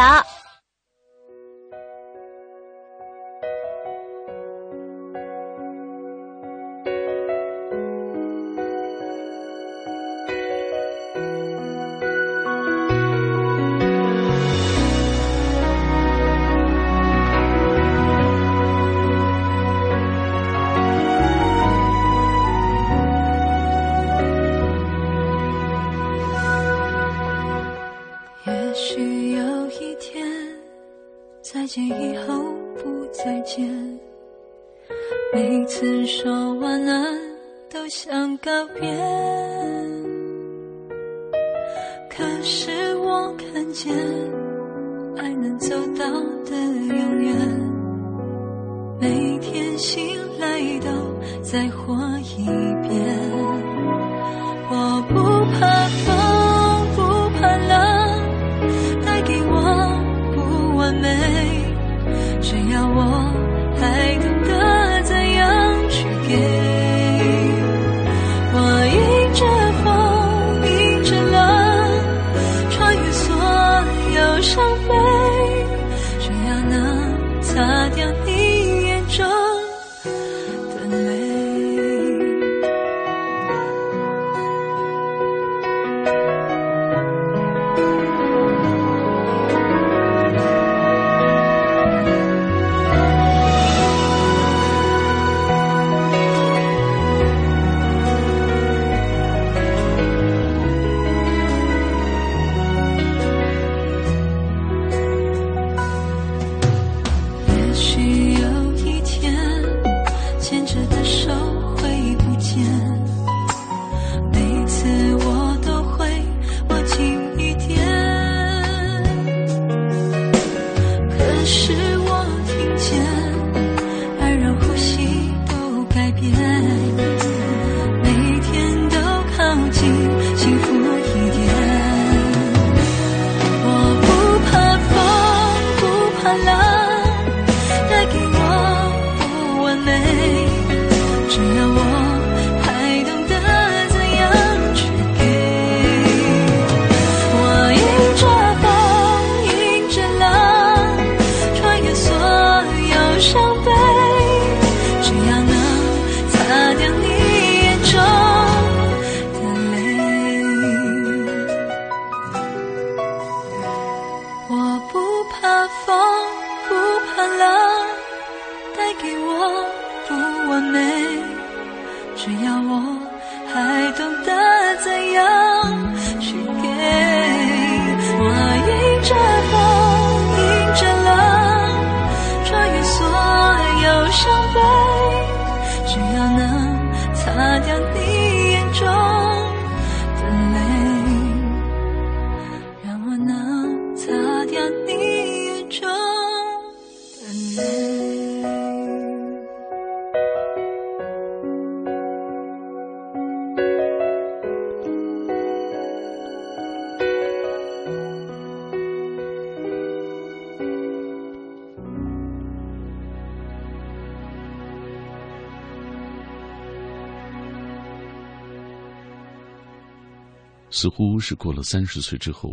似乎是过了三十岁之后，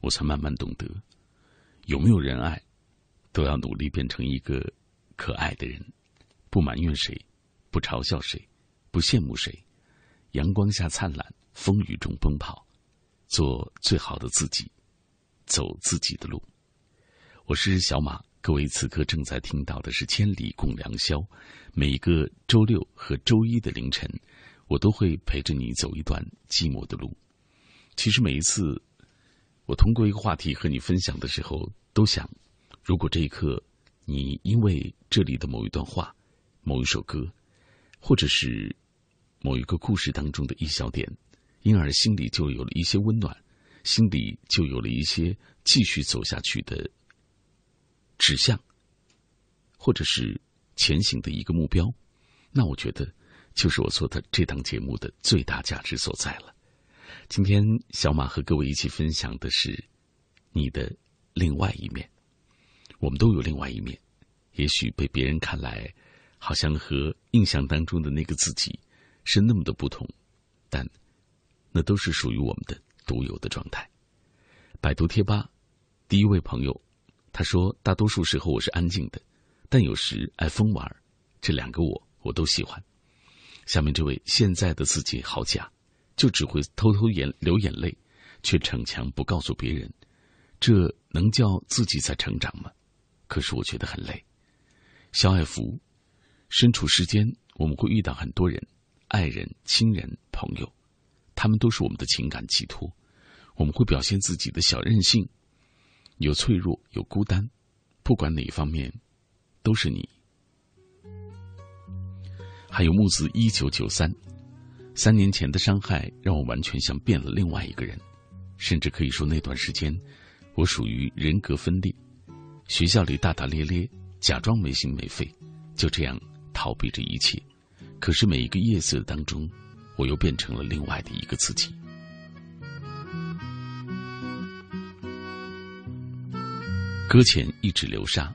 我才慢慢懂得，有没有人爱，都要努力变成一个可爱的人，不埋怨谁，不嘲笑谁，不羡慕谁，阳光下灿烂，风雨中奔跑，做最好的自己，走自己的路。我是小马，各位此刻正在听到的是《千里共良宵》，每个周六和周一的凌晨。我都会陪着你走一段寂寞的路。其实每一次，我通过一个话题和你分享的时候，都想，如果这一刻你因为这里的某一段话、某一首歌，或者是某一个故事当中的一小点，因而心里就有了一些温暖，心里就有了一些继续走下去的指向，或者是前行的一个目标，那我觉得。就是我做的这档节目的最大价值所在了。今天小马和各位一起分享的是你的另外一面。我们都有另外一面，也许被别人看来好像和印象当中的那个自己是那么的不同，但那都是属于我们的独有的状态。百度贴吧第一位朋友他说：“大多数时候我是安静的，但有时爱疯玩。这两个我我都喜欢。”下面这位现在的自己好假，就只会偷偷眼流眼泪，却逞强不告诉别人，这能叫自己在成长吗？可是我觉得很累。小爱福，身处世间，我们会遇到很多人，爱人、亲人、朋友，他们都是我们的情感寄托。我们会表现自己的小任性，有脆弱，有孤单，不管哪一方面，都是你。还有木子一九九三，三年前的伤害让我完全像变了另外一个人，甚至可以说那段时间，我属于人格分裂。学校里大大咧咧，假装没心没肺，就这样逃避着一切。可是每一个夜色当中，我又变成了另外的一个自己。搁浅一直流沙，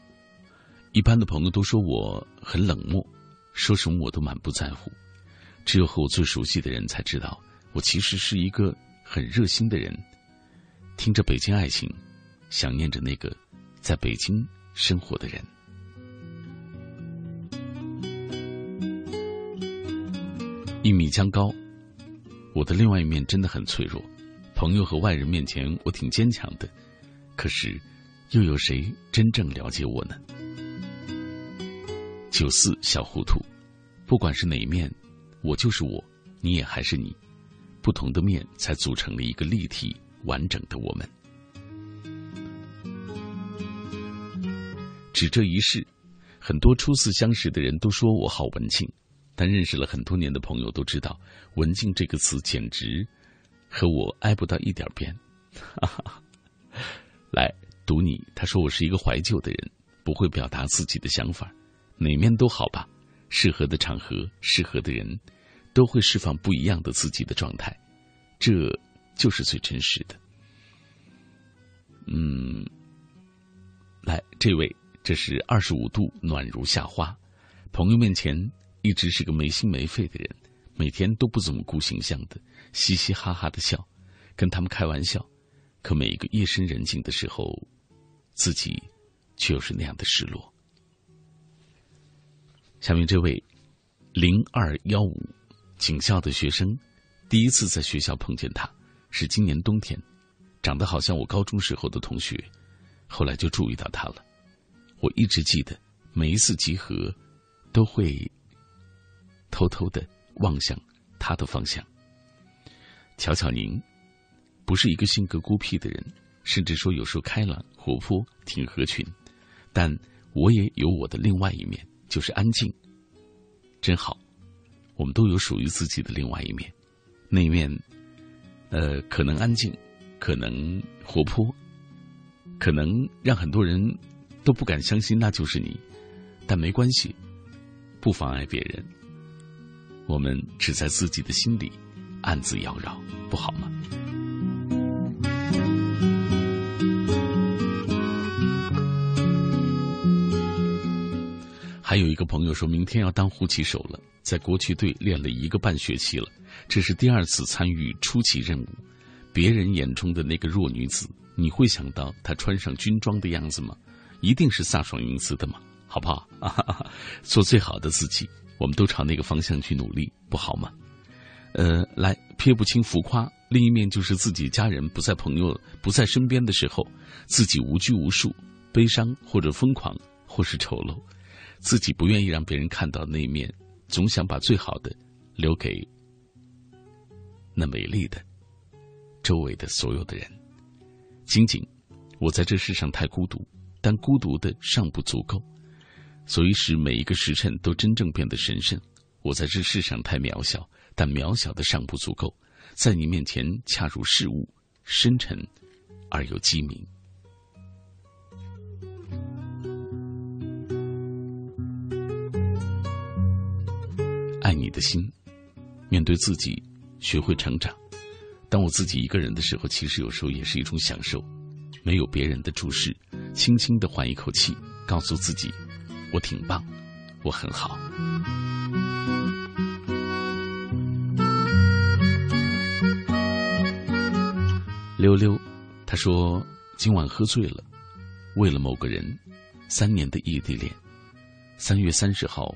一般的朋友都说我很冷漠，说什么我都满不在乎。只有和我最熟悉的人才知道，我其实是一个很热心的人。听着《北京爱情》，想念着那个在北京生活的人。一米江高，我的另外一面真的很脆弱。朋友和外人面前，我挺坚强的，可是。又有谁真正了解我呢？九四小糊涂，不管是哪一面，我就是我，你也还是你，不同的面才组成了一个立体完整的我们。只这一世，很多初次相识的人都说我好文静，但认识了很多年的朋友都知道，文静这个词简直和我挨不到一点边。哈哈，来。读你，他说我是一个怀旧的人，不会表达自己的想法，哪面都好吧。适合的场合，适合的人，都会释放不一样的自己的状态，这就是最真实的。嗯，来，这位，这是二十五度暖如夏花，朋友面前一直是个没心没肺的人，每天都不怎么顾形象的，嘻嘻哈哈的笑，跟他们开玩笑，可每一个夜深人静的时候。自己，却又是那样的失落。下面这位零二幺五警校的学生，第一次在学校碰见他，是今年冬天，长得好像我高中时候的同学，后来就注意到他了。我一直记得，每一次集合，都会偷偷的望向他的方向。巧巧您，不是一个性格孤僻的人。甚至说有时候开朗活泼挺合群，但我也有我的另外一面，就是安静。真好，我们都有属于自己的另外一面。那一面，呃，可能安静，可能活泼，可能让很多人都不敢相信那就是你，但没关系，不妨碍别人。我们只在自己的心里暗自妖娆，不好吗？还有一个朋友说明天要当护旗手了，在国旗队练了一个半学期了，这是第二次参与出旗任务。别人眼中的那个弱女子，你会想到她穿上军装的样子吗？一定是飒爽英姿的吗？好不好？做最好的自己，我们都朝那个方向去努力，不好吗？呃，来撇不清浮夸，另一面就是自己家人不在、朋友不在身边的时候，自己无拘无束，悲伤或者疯狂，或是丑陋。自己不愿意让别人看到那一面，总想把最好的留给那美丽的周围的所有的人。仅仅我在这世上太孤独，但孤独的尚不足够，所以使每一个时辰都真正变得神圣。我在这世上太渺小，但渺小的尚不足够，在你面前恰如事物，深沉而又机敏。爱你的心，面对自己，学会成长。当我自己一个人的时候，其实有时候也是一种享受，没有别人的注视，轻轻的缓一口气，告诉自己，我挺棒，我很好。溜溜，他说今晚喝醉了，为了某个人，三年的异地恋，三月三十号。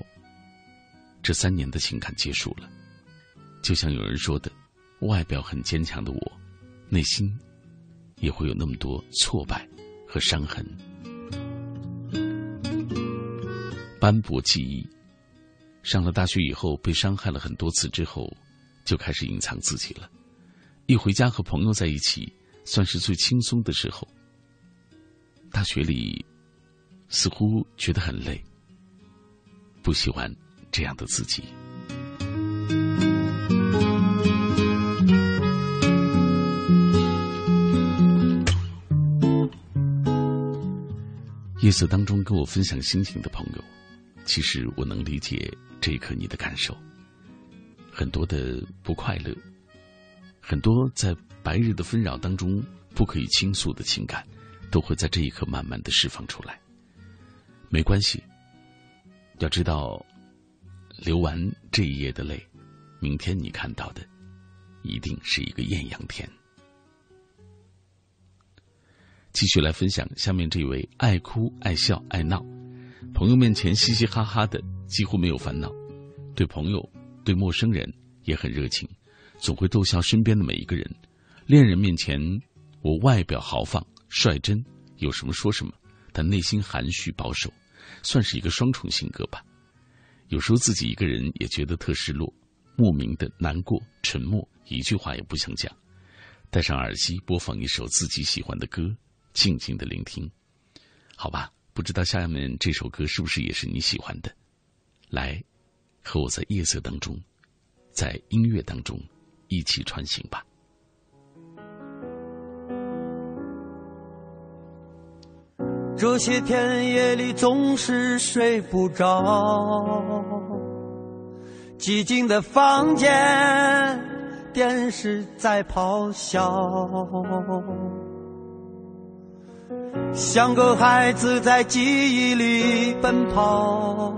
这三年的情感结束了，就像有人说的，外表很坚强的我，内心也会有那么多挫败和伤痕。斑驳记忆，上了大学以后被伤害了很多次之后，就开始隐藏自己了。一回家和朋友在一起，算是最轻松的时候。大学里似乎觉得很累，不喜欢这样的自己。夜色当中跟我分享心情的朋友，其实我能理解这一刻你的感受。很多的不快乐，很多在白日的纷扰当中不可以倾诉的情感，都会在这一刻慢慢的释放出来。没关系，要知道，流完这一夜的泪，明天你看到的，一定是一个艳阳天。继续来分享下面这位爱哭爱笑爱闹，朋友面前嘻嘻哈哈的，几乎没有烦恼，对朋友对陌生人也很热情，总会逗笑身边的每一个人。恋人面前，我外表豪放率真，有什么说什么，但内心含蓄保守，算是一个双重性格吧。有时候自己一个人也觉得特失落，莫名的难过，沉默，一句话也不想讲。戴上耳机，播放一首自己喜欢的歌。静静的聆听，好吧？不知道下面这首歌是不是也是你喜欢的？来，和我在夜色当中，在音乐当中一起穿行吧。这些天夜里总是睡不着，寂静的房间，电视在咆哮。像个孩子在记忆里奔跑，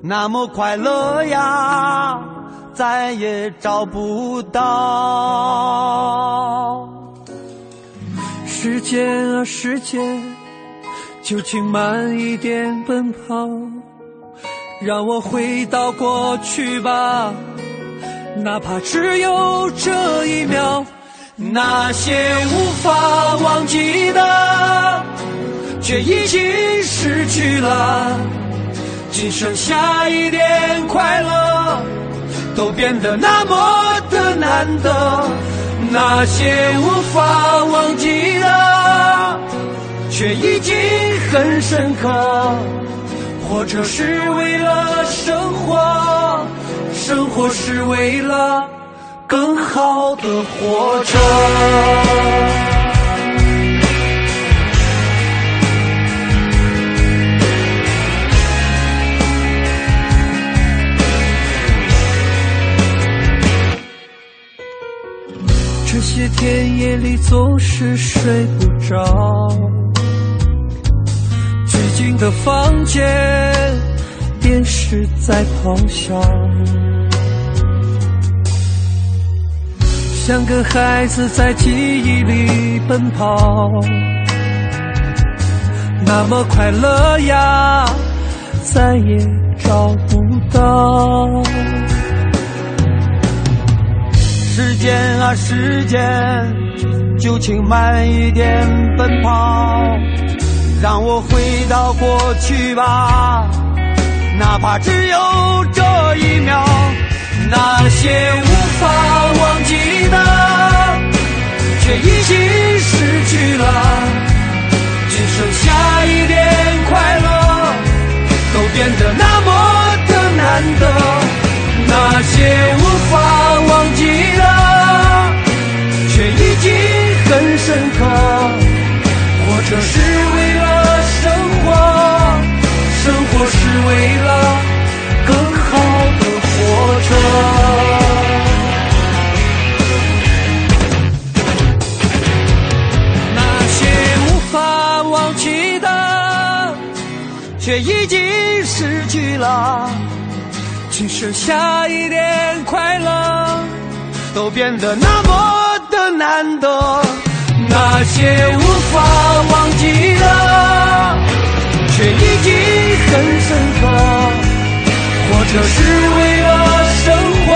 那么快乐呀，再也找不到。时间啊时间，就请慢一点奔跑，让我回到过去吧，哪怕只有这一秒。那些无法忘记的，却已经失去了，只剩下一点快乐，都变得那么的难得。那些无法忘记的，却已经很深刻。活着是为了生活，生活是为了。更好的活着。些天夜里总是睡不着，寂静的房间，电视在咆哮。像个孩子在记忆里奔跑，那么快乐呀，再也找不到。时间啊时间，就请慢一点奔跑，让我回到过去吧，哪怕只有这一秒。那些无法忘记的，却已经失去了，只剩下一点快乐，都变得那么的难得。那些无法忘记的，却已经很深刻。活着是为了生活，生活是为了更好的。活着，那些无法忘记的，却已经失去了，只剩下一点快乐，都变得那么的难得。那些无法忘记的，却已经很深刻。活着是为了生活，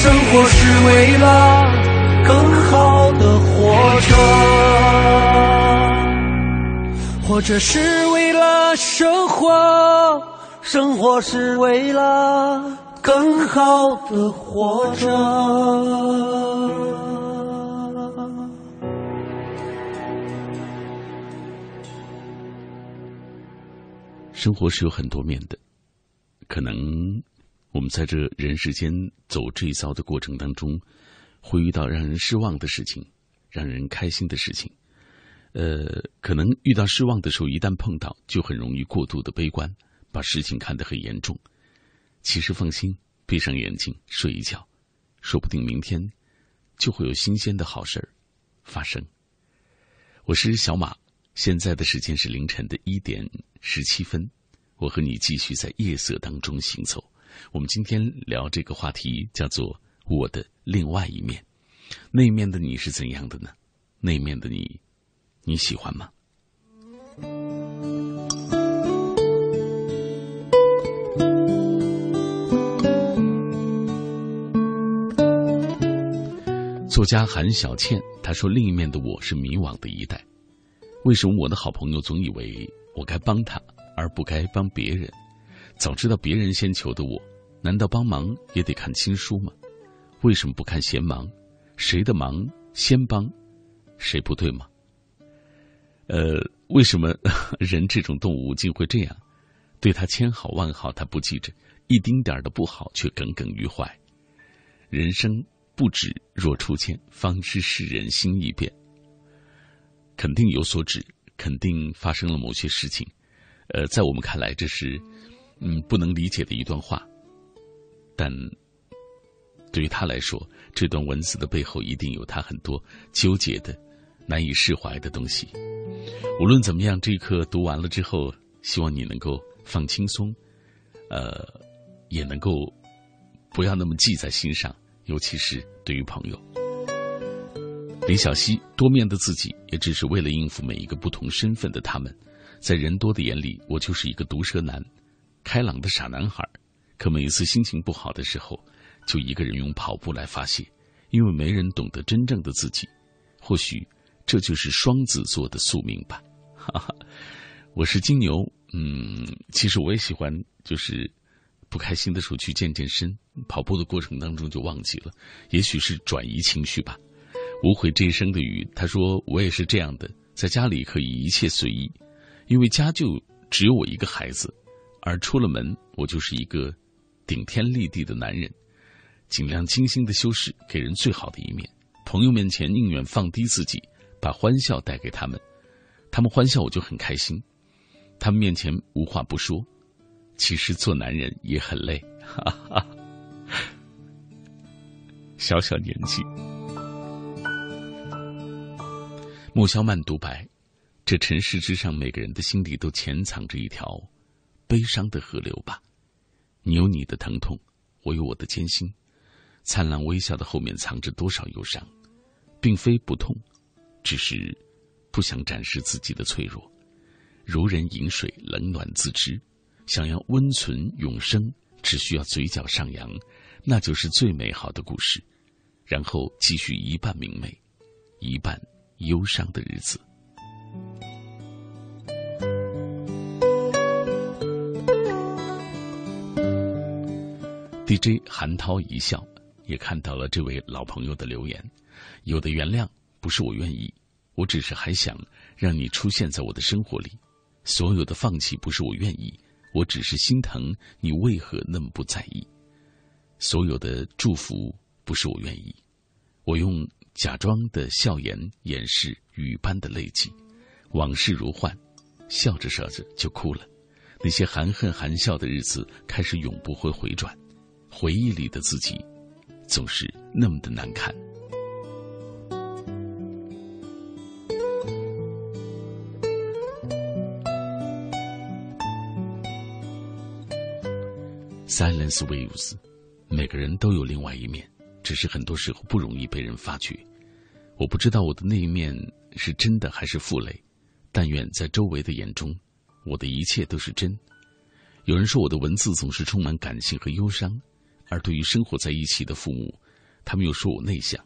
生活是为了更好的活着。活着是为了生活，生活是为了更好的活着。生活是有很多面的可能我们在这人世间走这一遭的过程当中会遇到让人失望的事情让人开心的事情。呃可能遇到失望的时候一旦碰到就很容易过度的悲观。把事情看得很严重。其实放心，闭上眼睛睡一觉，说不定明天就会有新鲜的好事儿发生。我是小马，现在的时间是凌晨的一点十七分，我和你继续在夜色当中行走。我们今天聊这个话题叫做“我的另外一面”，那面的你是怎样的呢？那面的你，你喜欢吗？作家韩小倩她说：“另一面的我是迷惘的一代，为什么我的好朋友总以为我该帮他，而不该帮别人？早知道别人先求的我，难道帮忙也得看亲疏吗？为什么不看闲忙？谁的忙先帮，谁不对吗？呃，为什么人这种动物竟会这样？对他千好万好，他不记着；一丁点的不好，却耿耿于怀。人生。”不止若初见，方知世人心易变。肯定有所指，肯定发生了某些事情。呃，在我们看来，这是嗯不能理解的一段话。但对于他来说，这段文字的背后一定有他很多纠结的、难以释怀的东西。无论怎么样，这一刻读完了之后，希望你能够放轻松，呃，也能够不要那么记在心上。尤其是对于朋友，李小溪多面的自己，也只是为了应付每一个不同身份的他们。在人多的眼里，我就是一个毒舌男，开朗的傻男孩。可每一次心情不好的时候，就一个人用跑步来发泄，因为没人懂得真正的自己。或许这就是双子座的宿命吧。哈哈，我是金牛，嗯，其实我也喜欢，就是。不开心的时候去健健身，跑步的过程当中就忘记了，也许是转移情绪吧。无悔这一生的雨，他说我也是这样的，在家里可以一切随意，因为家就只有我一个孩子，而出了门我就是一个顶天立地的男人，尽量精心的修饰，给人最好的一面。朋友面前宁愿放低自己，把欢笑带给他们，他们欢笑我就很开心，他们面前无话不说。其实做男人也很累，哈哈。小小年纪，莫萧曼独白：这尘世之上，每个人的心底都潜藏着一条悲伤的河流吧。你有你的疼痛，我有我的艰辛。灿烂微笑的后面藏着多少忧伤？并非不痛，只是不想展示自己的脆弱。如人饮水，冷暖自知。想要温存永生，只需要嘴角上扬，那就是最美好的故事。然后继续一半明媚，一半忧伤的日子。DJ 韩涛一笑，也看到了这位老朋友的留言。有的原谅不是我愿意，我只是还想让你出现在我的生活里。所有的放弃不是我愿意。我只是心疼你，为何那么不在意？所有的祝福不是我愿意，我用假装的笑颜掩饰雨般的泪迹。往事如幻，笑着笑着就哭了。那些含恨含笑的日子，开始永不会回转。回忆里的自己，总是那么的难看。Silence waves，每个人都有另外一面，只是很多时候不容易被人发觉。我不知道我的那一面是真的还是负累，但愿在周围的眼中，我的一切都是真。有人说我的文字总是充满感性和忧伤，而对于生活在一起的父母，他们又说我内向；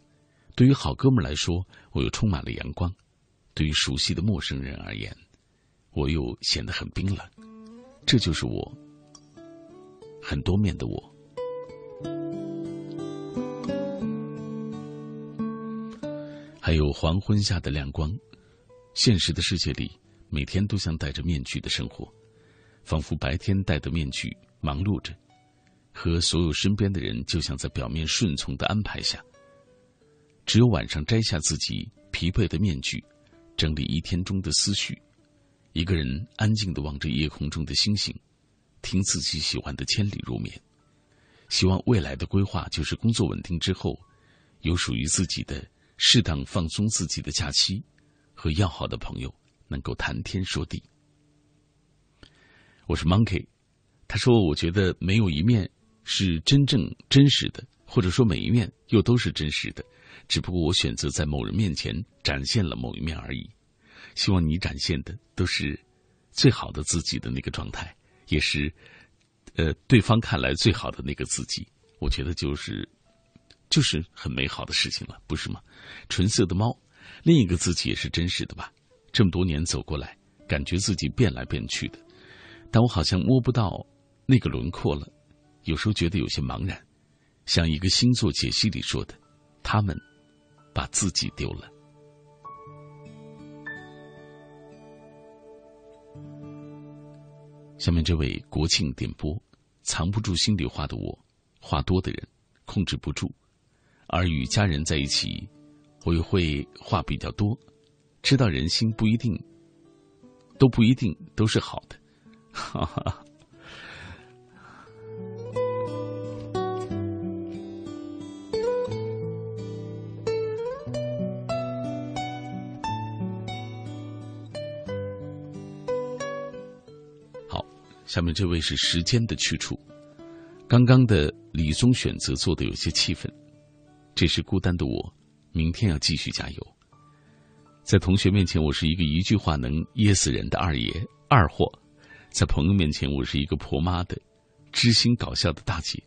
对于好哥们来说，我又充满了阳光；对于熟悉的陌生人而言，我又显得很冰冷。这就是我。很多面的我，还有黄昏下的亮光。现实的世界里，每天都像戴着面具的生活。仿佛白天戴的面具，忙碌着，和所有身边的人就像在表面顺从的安排下。只有晚上摘下自己疲惫的面具，整理一天中的思绪，一个人安静的望着夜空中的星星，听自己喜欢的《千里入眠》，希望未来的规划就是工作稳定之后，有属于自己的适当放松自己的假期，和要好的朋友能够谈天说地。我是 Monkey，他说：“我觉得没有一面是真正真实的，或者说每一面又都是真实的。”只不过我选择在某人面前展现了某一面而已，希望你展现的都是最好的自己的那个状态，也是呃对方看来最好的那个自己。我觉得就是就是很美好的事情了，不是吗？纯色的猫，另一个自己也是真实的吧？这么多年走过来，感觉自己变来变去的，但我好像摸不到那个轮廓了，有时候觉得有些茫然，像一个星座解析里说的，他们。把自己丢了。下面这位国庆点播，藏不住心里话的我，话多的人控制不住，而与家人在一起，我又会话比较多，知道人心不一定，都不一定都是好的，哈哈。下面这位是时间的去处，刚刚的李宗选择做的有些气愤。这是孤单的我，明天要继续加油。在同学面前，我是一个一句话能噎死人的二爷二货；在朋友面前，我是一个婆妈的知心搞笑的大姐；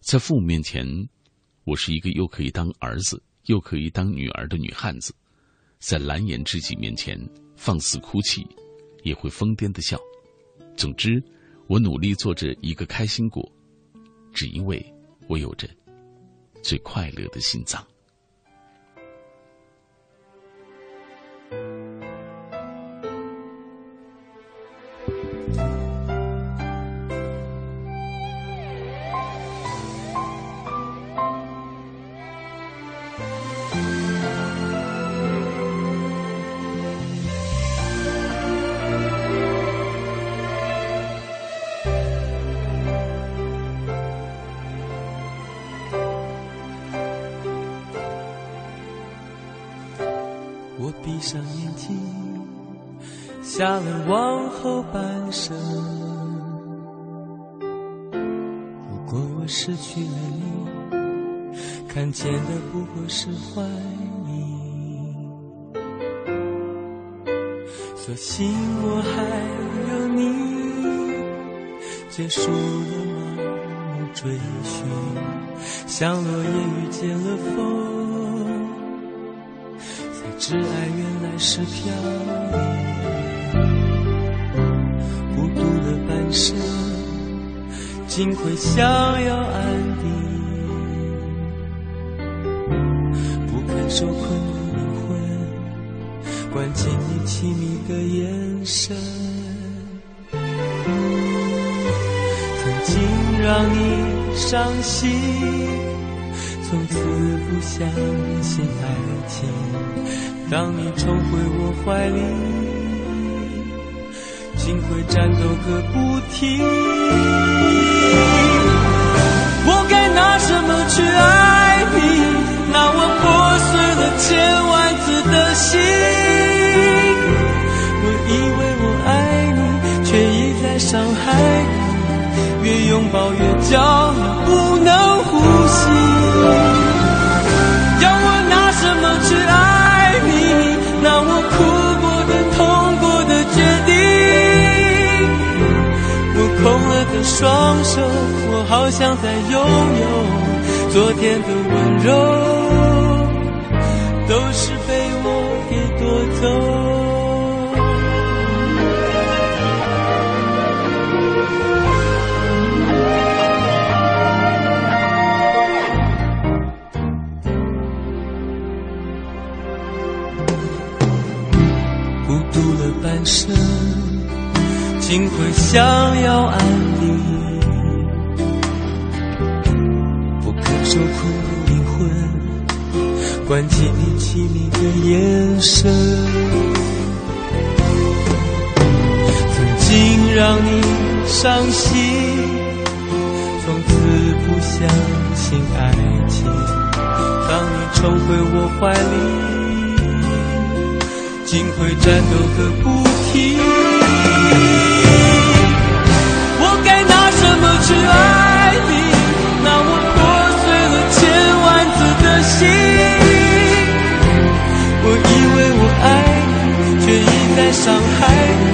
在父母面前，我是一个又可以当儿子又可以当女儿的女汉子；在蓝颜知己面前，放肆哭泣，也会疯癫的笑。总之，我努力做着一个开心果，只因为我有着最快乐的心脏。后半生，如果我失去了你，看见的不过是怀疑。所幸我还有你，结束了盲目追寻，像落叶遇见了风，才知爱原来是飘零。竟会想要安定，不肯受困的灵魂，关紧你亲密的眼神，曾经让你伤心，从此不相信爱情。当你重回我怀里。心会战斗个不停，我该拿什么去爱你？那我破碎了千万次的心，我以为我爱你，却一再伤害你，越拥抱越焦虑，不能再拥有昨天的温柔，都是被我给夺走。孤独了半生。竟会想要爱关起你亲密的眼神，曾经让你伤心，从此不相信爱情。当你重回我怀里，竟会战斗个不停。我该拿什么去爱再伤害你。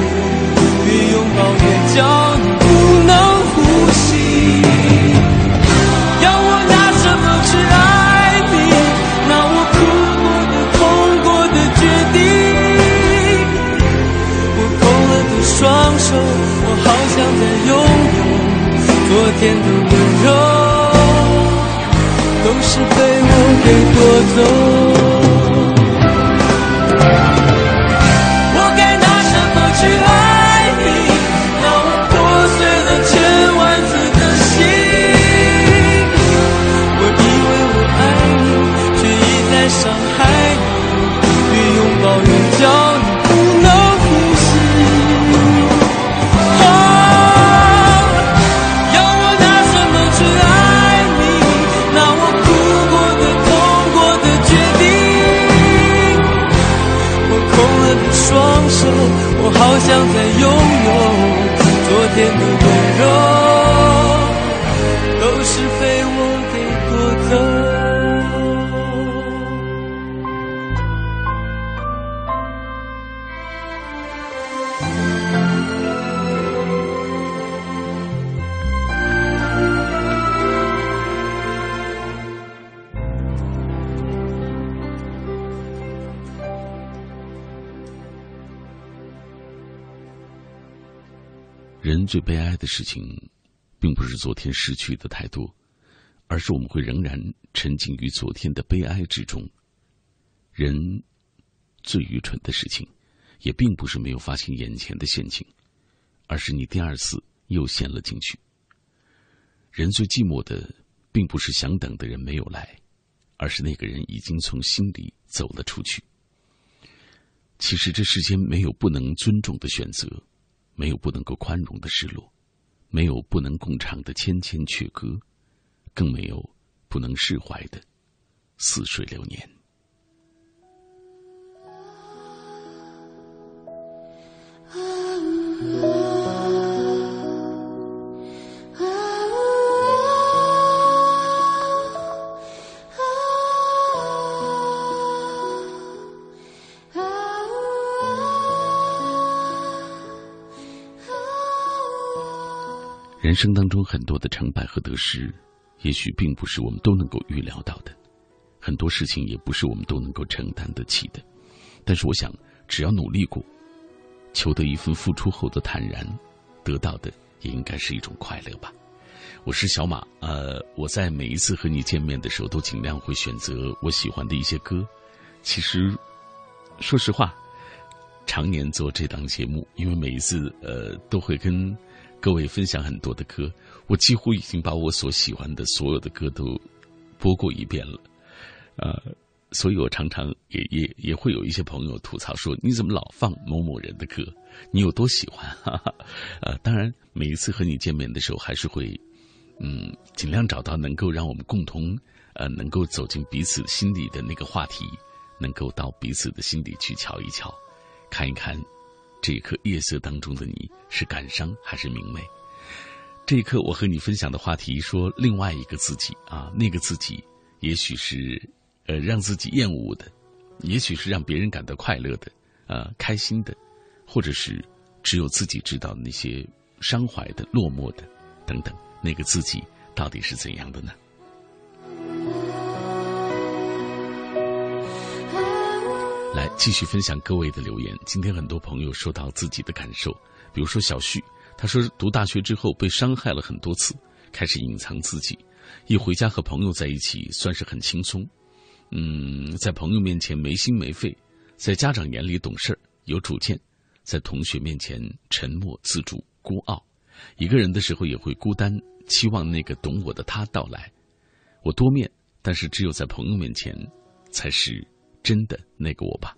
越拥抱越叫你不能呼吸。要我拿什么去爱你？那我哭过的、痛过的决定。我空了的双手，我好想再拥有。昨天的温柔，都是被我给夺走。最悲哀的事情，并不是昨天失去的太多，而是我们会仍然沉浸于昨天的悲哀之中。人最愚蠢的事情，也并不是没有发现眼前的陷阱，而是你第二次又陷了进去。人最寂寞的，并不是想等的人没有来，而是那个人已经从心里走了出去。其实这世间没有不能尊重的选择。没有不能够宽容的失落，没有不能共尝的千千阙歌，更没有不能释怀的似水流年。人生当中很多的成败和得失，也许并不是我们都能够预料到的，很多事情也不是我们都能够承担得起的。但是，我想，只要努力过，求得一份付出后的坦然，得到的也应该是一种快乐吧。我是小马，呃，我在每一次和你见面的时候，都尽量会选择我喜欢的一些歌。其实，说实话，常年做这档节目，因为每一次呃都会跟。各位分享很多的歌，我几乎已经把我所喜欢的所有的歌都播过一遍了，呃，所以我常常也也也会有一些朋友吐槽说：“你怎么老放某某人的歌？你有多喜欢？” 哈哈，呃，当然，每一次和你见面的时候，还是会嗯尽量找到能够让我们共同呃能够走进彼此心里的那个话题，能够到彼此的心里去瞧一瞧，看一看。这一刻，夜色当中的你是感伤还是明媚？这一刻，我和你分享的话题说另外一个自己啊，那个自己，也许是呃让自己厌恶的，也许是让别人感到快乐的，呃开心的，或者是只有自己知道那些伤怀的、落寞的等等，那个自己到底是怎样的呢？来继续分享各位的留言。今天很多朋友说到自己的感受，比如说小旭，他说读大学之后被伤害了很多次，开始隐藏自己，一回家和朋友在一起算是很轻松，嗯，在朋友面前没心没肺，在家长眼里懂事有主见，在同学面前沉默自主、孤傲；一个人的时候也会孤单，期望那个懂我的他到来。我多面，但是只有在朋友面前，才是真的那个我吧。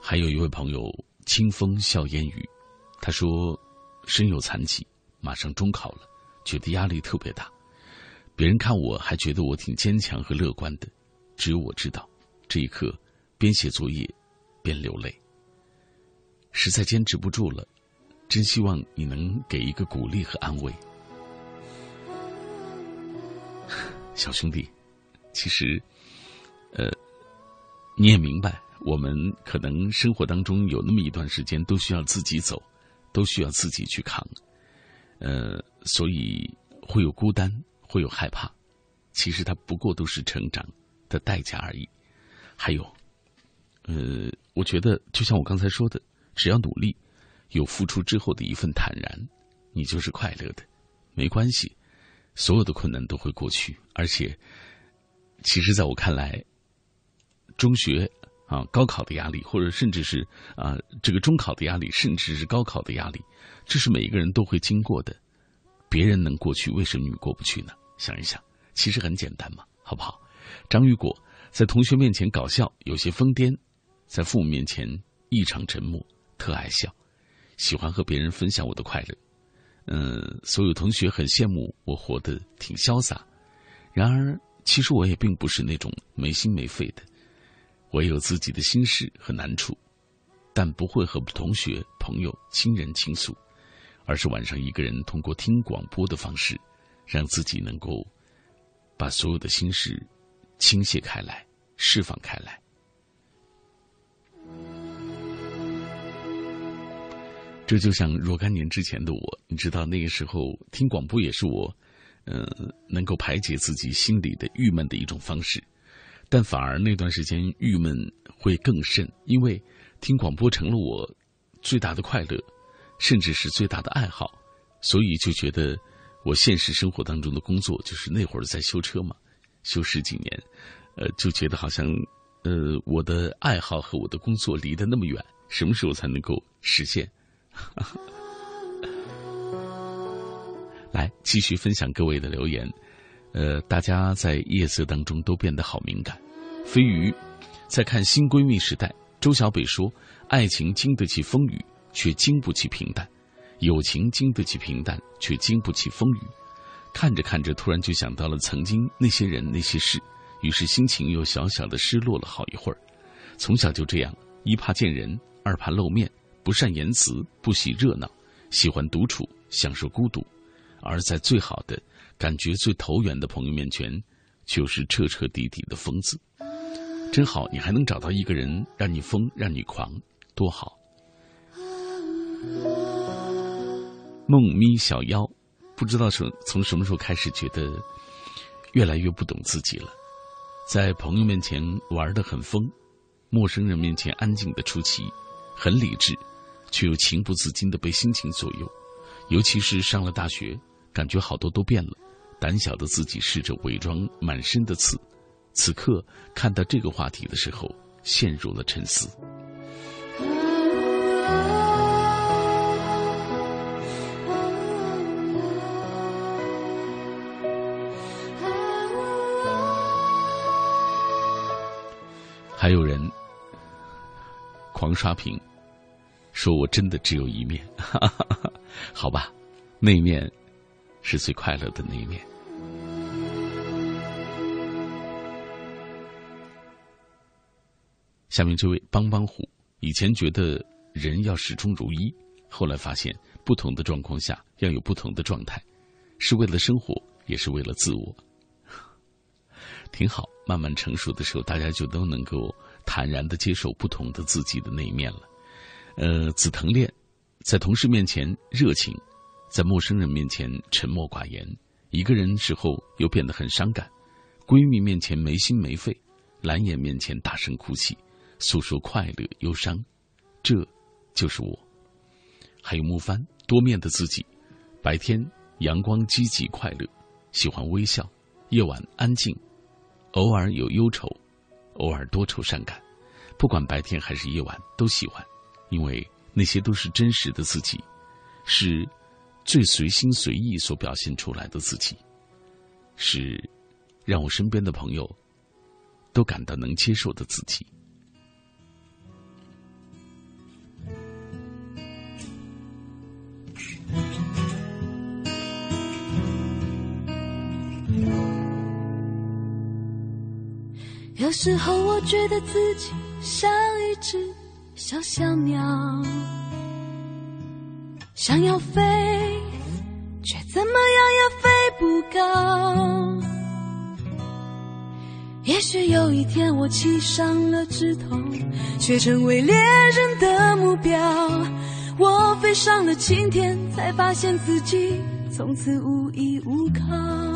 还有一位朋友，清风笑烟雨，他说身有残疾，马上中考了，觉得压力特别大。别人看我还觉得我挺坚强和乐观的，只有我知道，这一刻边写作业边流泪，实在坚持不住了。真希望你能给一个鼓励和安慰，小兄弟。其实，呃，你也明白。我们可能生活当中有那么一段时间都需要自己走，都需要自己去扛，呃，所以会有孤单，会有害怕。其实它不过都是成长的代价而已。还有，呃，我觉得就像我刚才说的，只要努力，有付出之后的一份坦然，你就是快乐的。没关系，所有的困难都会过去。而且，其实在我看来，中学。啊，高考的压力，或者甚至是啊，这个中考的压力，甚至是高考的压力，这是每一个人都会经过的。别人能过去，为什么你过不去呢？想一想，其实很简单嘛，好不好？张雨果在同学面前搞笑，有些疯癫；在父母面前异常沉默，特爱笑，喜欢和别人分享我的快乐。嗯，所有同学很羡慕我活得挺潇洒。然而，其实我也并不是那种没心没肺的。我有自己的心事和难处，但不会和同学、朋友、亲人倾诉，而是晚上一个人通过听广播的方式，让自己能够把所有的心事倾泻开来、释放开来。这就像若干年之前的我，你知道，那个时候听广播也是我，呃，能够排解自己心里的郁闷的一种方式。但反而那段时间郁闷会更甚，因为听广播成了我最大的快乐，甚至是最大的爱好，所以就觉得我现实生活当中的工作就是那会儿在修车嘛，修十几年，呃，就觉得好像呃我的爱好和我的工作离得那么远，什么时候才能够实现？来，继续分享各位的留言。呃，大家在夜色当中都变得好敏感。飞鱼在看《新闺蜜时代》，周小北说：“爱情经得起风雨，却经不起平淡；友情经得起平淡，却经不起风雨。”看着看着，突然就想到了曾经那些人那些事，于是心情又小小的失落了好一会儿。从小就这样，一怕见人，二怕露面，不善言辞，不喜热闹，喜欢独处，享受孤独，而在最好的。感觉最投缘的朋友面前，就是彻彻底底的疯子。真好，你还能找到一个人让你疯，让你狂，多好。梦咪小妖，不知道从从什么时候开始，觉得越来越不懂自己了。在朋友面前玩的很疯，陌生人面前安静的出奇，很理智，却又情不自禁的被心情左右。尤其是上了大学，感觉好多都变了。胆小的自己试着伪装满身的刺，此刻看到这个话题的时候，陷入了沉思。还有人狂刷屏，说我真的只有一面，好吧，那一面。是最快乐的那一面。下面这位帮帮虎，以前觉得人要始终如一，后来发现不同的状况下要有不同的状态，是为了生活，也是为了自我。挺好，慢慢成熟的时候，大家就都能够坦然的接受不同的自己的那一面了。呃，紫藤恋，在同事面前热情。在陌生人面前沉默寡言，一个人时候又变得很伤感；闺蜜面前没心没肺，蓝颜面前大声哭泣，诉说快乐忧伤，这就是我。还有木帆多面的自己，白天阳光积极快乐，喜欢微笑；夜晚安静，偶尔有忧愁，偶尔多愁善感，不管白天还是夜晚都喜欢，因为那些都是真实的自己，是最随心随意所表现出来的自己，是让我身边的朋友都感到能接受的自己。有时候我觉得自己像一只小小鸟，想要飞，却怎么样也飞不高。也许有一天我栖上了枝头，却成为猎人的目标。我飞上了青天，才发现自己从此无依无靠。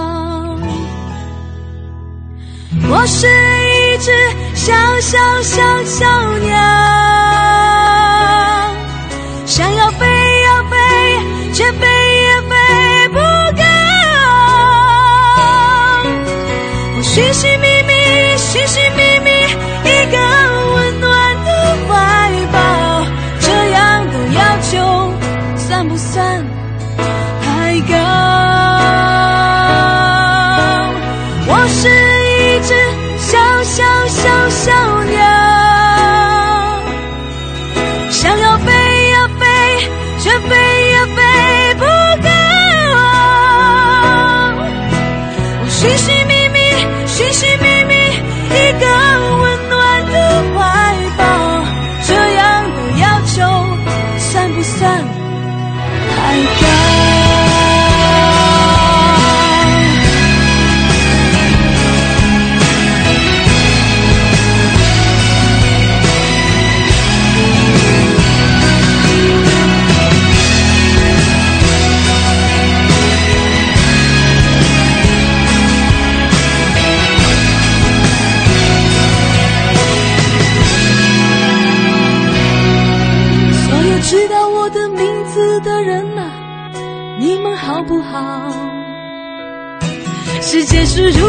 我是一。只小小小小鸟，想要飞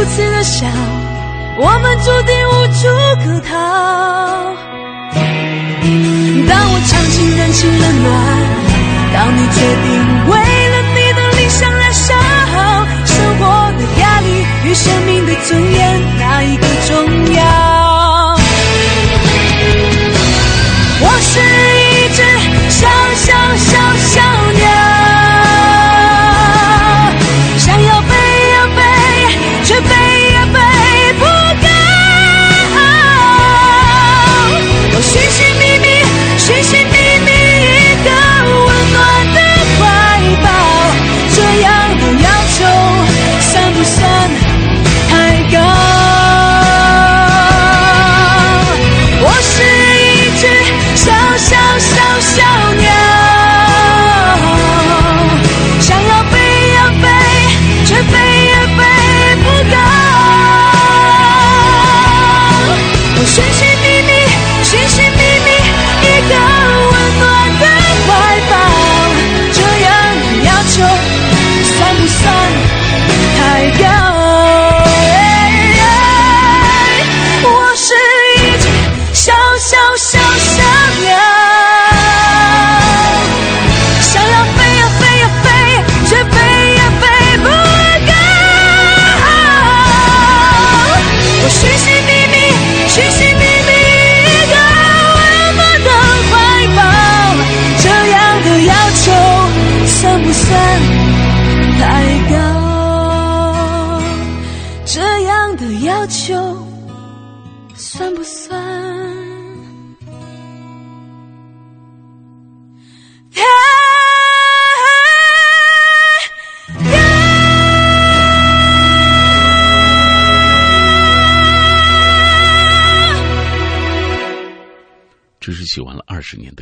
如此的小，我们注定无处可逃。当我尝尽人情冷暖，当你决定为了你的理想燃烧，生活的压力与生命的尊严，哪一个重要？我是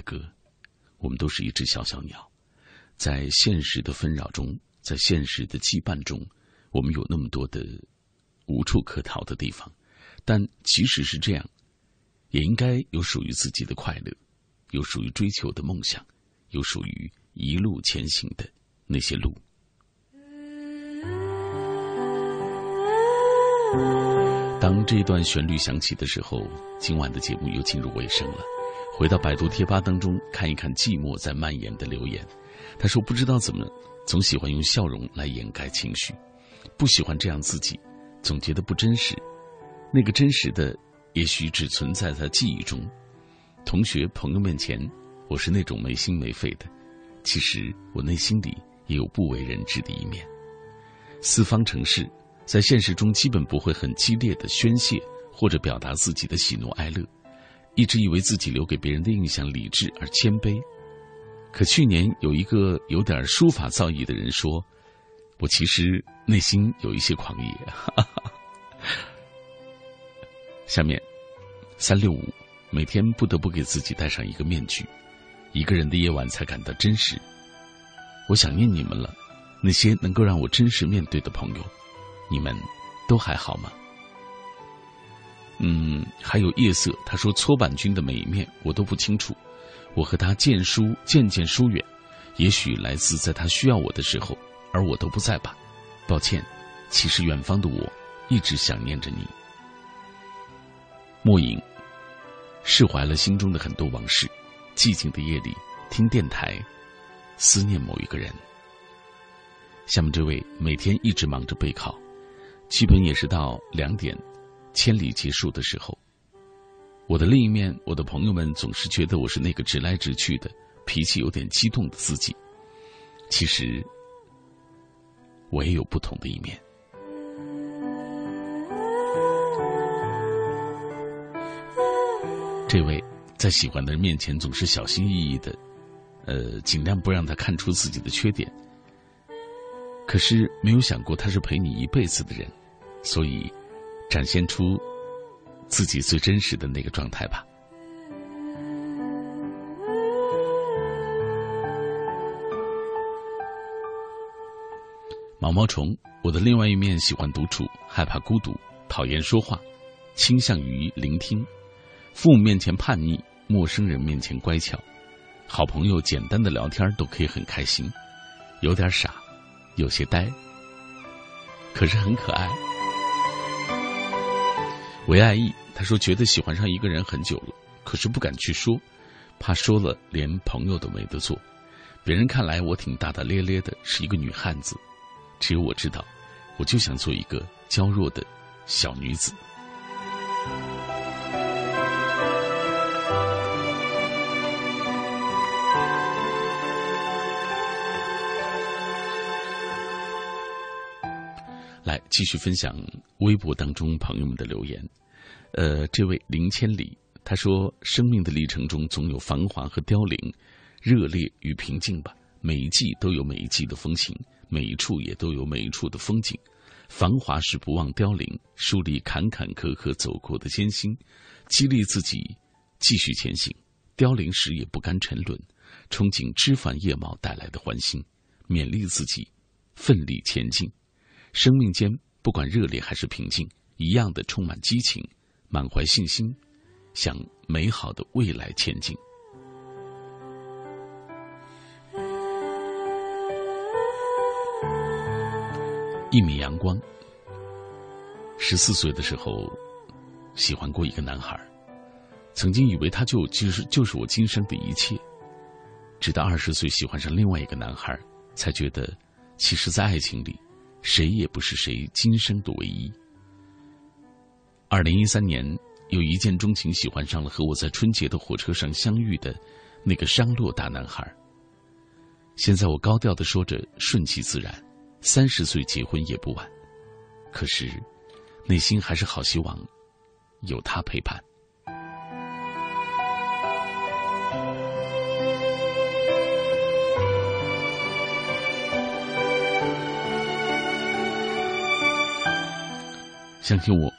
的歌。我们都是一只小小鸟，在现实的纷扰中，在现实的羁绊中，我们有那么多的无处可逃的地方。但即使是这样，也应该有属于自己的快乐，有属于追求的梦想，有属于一路前行的那些路。当这段旋律响起的时候，今晚的节目又进入尾声了。回到百度贴吧当中看一看寂寞在蔓延的留言。他说：“不知道怎么，总喜欢用笑容来掩盖情绪，不喜欢这样自己，总觉得不真实。那个真实的，也许只存在在记忆中。同学朋友面前，我是那种没心没肺的。其实我内心里也有不为人知的一面。四方城市。”在现实中，基本不会很激烈的宣泄或者表达自己的喜怒哀乐，一直以为自己留给别人的印象理智而谦卑。可去年有一个有点书法造诣的人说：“我其实内心有一些狂野。”下面，三六五每天不得不给自己戴上一个面具，一个人的夜晚才感到真实。我想念你们了，那些能够让我真实面对的朋友。你们都还好吗？嗯，还有夜色。他说搓板君的每一面我都不清楚。我和他渐疏渐渐疏远，也许来自在他需要我的时候，而我都不在吧。抱歉，其实远方的我一直想念着你。莫影释怀了心中的很多往事，寂静的夜里听电台，思念某一个人。下面这位每天一直忙着备考。基本也是到两点，千里结束的时候。我的另一面，我的朋友们总是觉得我是那个直来直去的、脾气有点激动的自己。其实，我也有不同的一面。这位在喜欢的人面前总是小心翼翼的，呃，尽量不让他看出自己的缺点。可是没有想过他是陪你一辈子的人。所以，展现出自己最真实的那个状态吧。毛毛虫，我的另外一面喜欢独处，害怕孤独，讨厌说话，倾向于聆听。父母面前叛逆，陌生人面前乖巧，好朋友简单的聊天都可以很开心，有点傻，有些呆，可是很可爱。韦爱意，他说觉得喜欢上一个人很久了，可是不敢去说，怕说了连朋友都没得做。别人看来我挺大大咧咧的，是一个女汉子，只有我知道，我就想做一个娇弱的小女子。来继续分享微博当中朋友们的留言。呃，这位林千里他说：“生命的历程中总有繁华和凋零，热烈与平静吧。每一季都有每一季的风情，每一处也都有每一处的风景。繁华时不忘凋零，树立坎坎坷坷走过的艰辛，激励自己继续前行；凋零时也不甘沉沦，憧憬枝繁叶茂带来的欢欣，勉励自己奋力前进。生命间不管热烈还是平静，一样的充满激情。”满怀信心，向美好的未来前进。一米阳光。十四岁的时候，喜欢过一个男孩，曾经以为他就其实就是我今生的一切。直到二十岁喜欢上另外一个男孩，才觉得，其实，在爱情里，谁也不是谁今生的唯一。二零一三年，有一见钟情，喜欢上了和我在春节的火车上相遇的那个商洛大男孩。现在我高调的说着顺其自然，三十岁结婚也不晚。可是，内心还是好希望有他陪伴。相信我。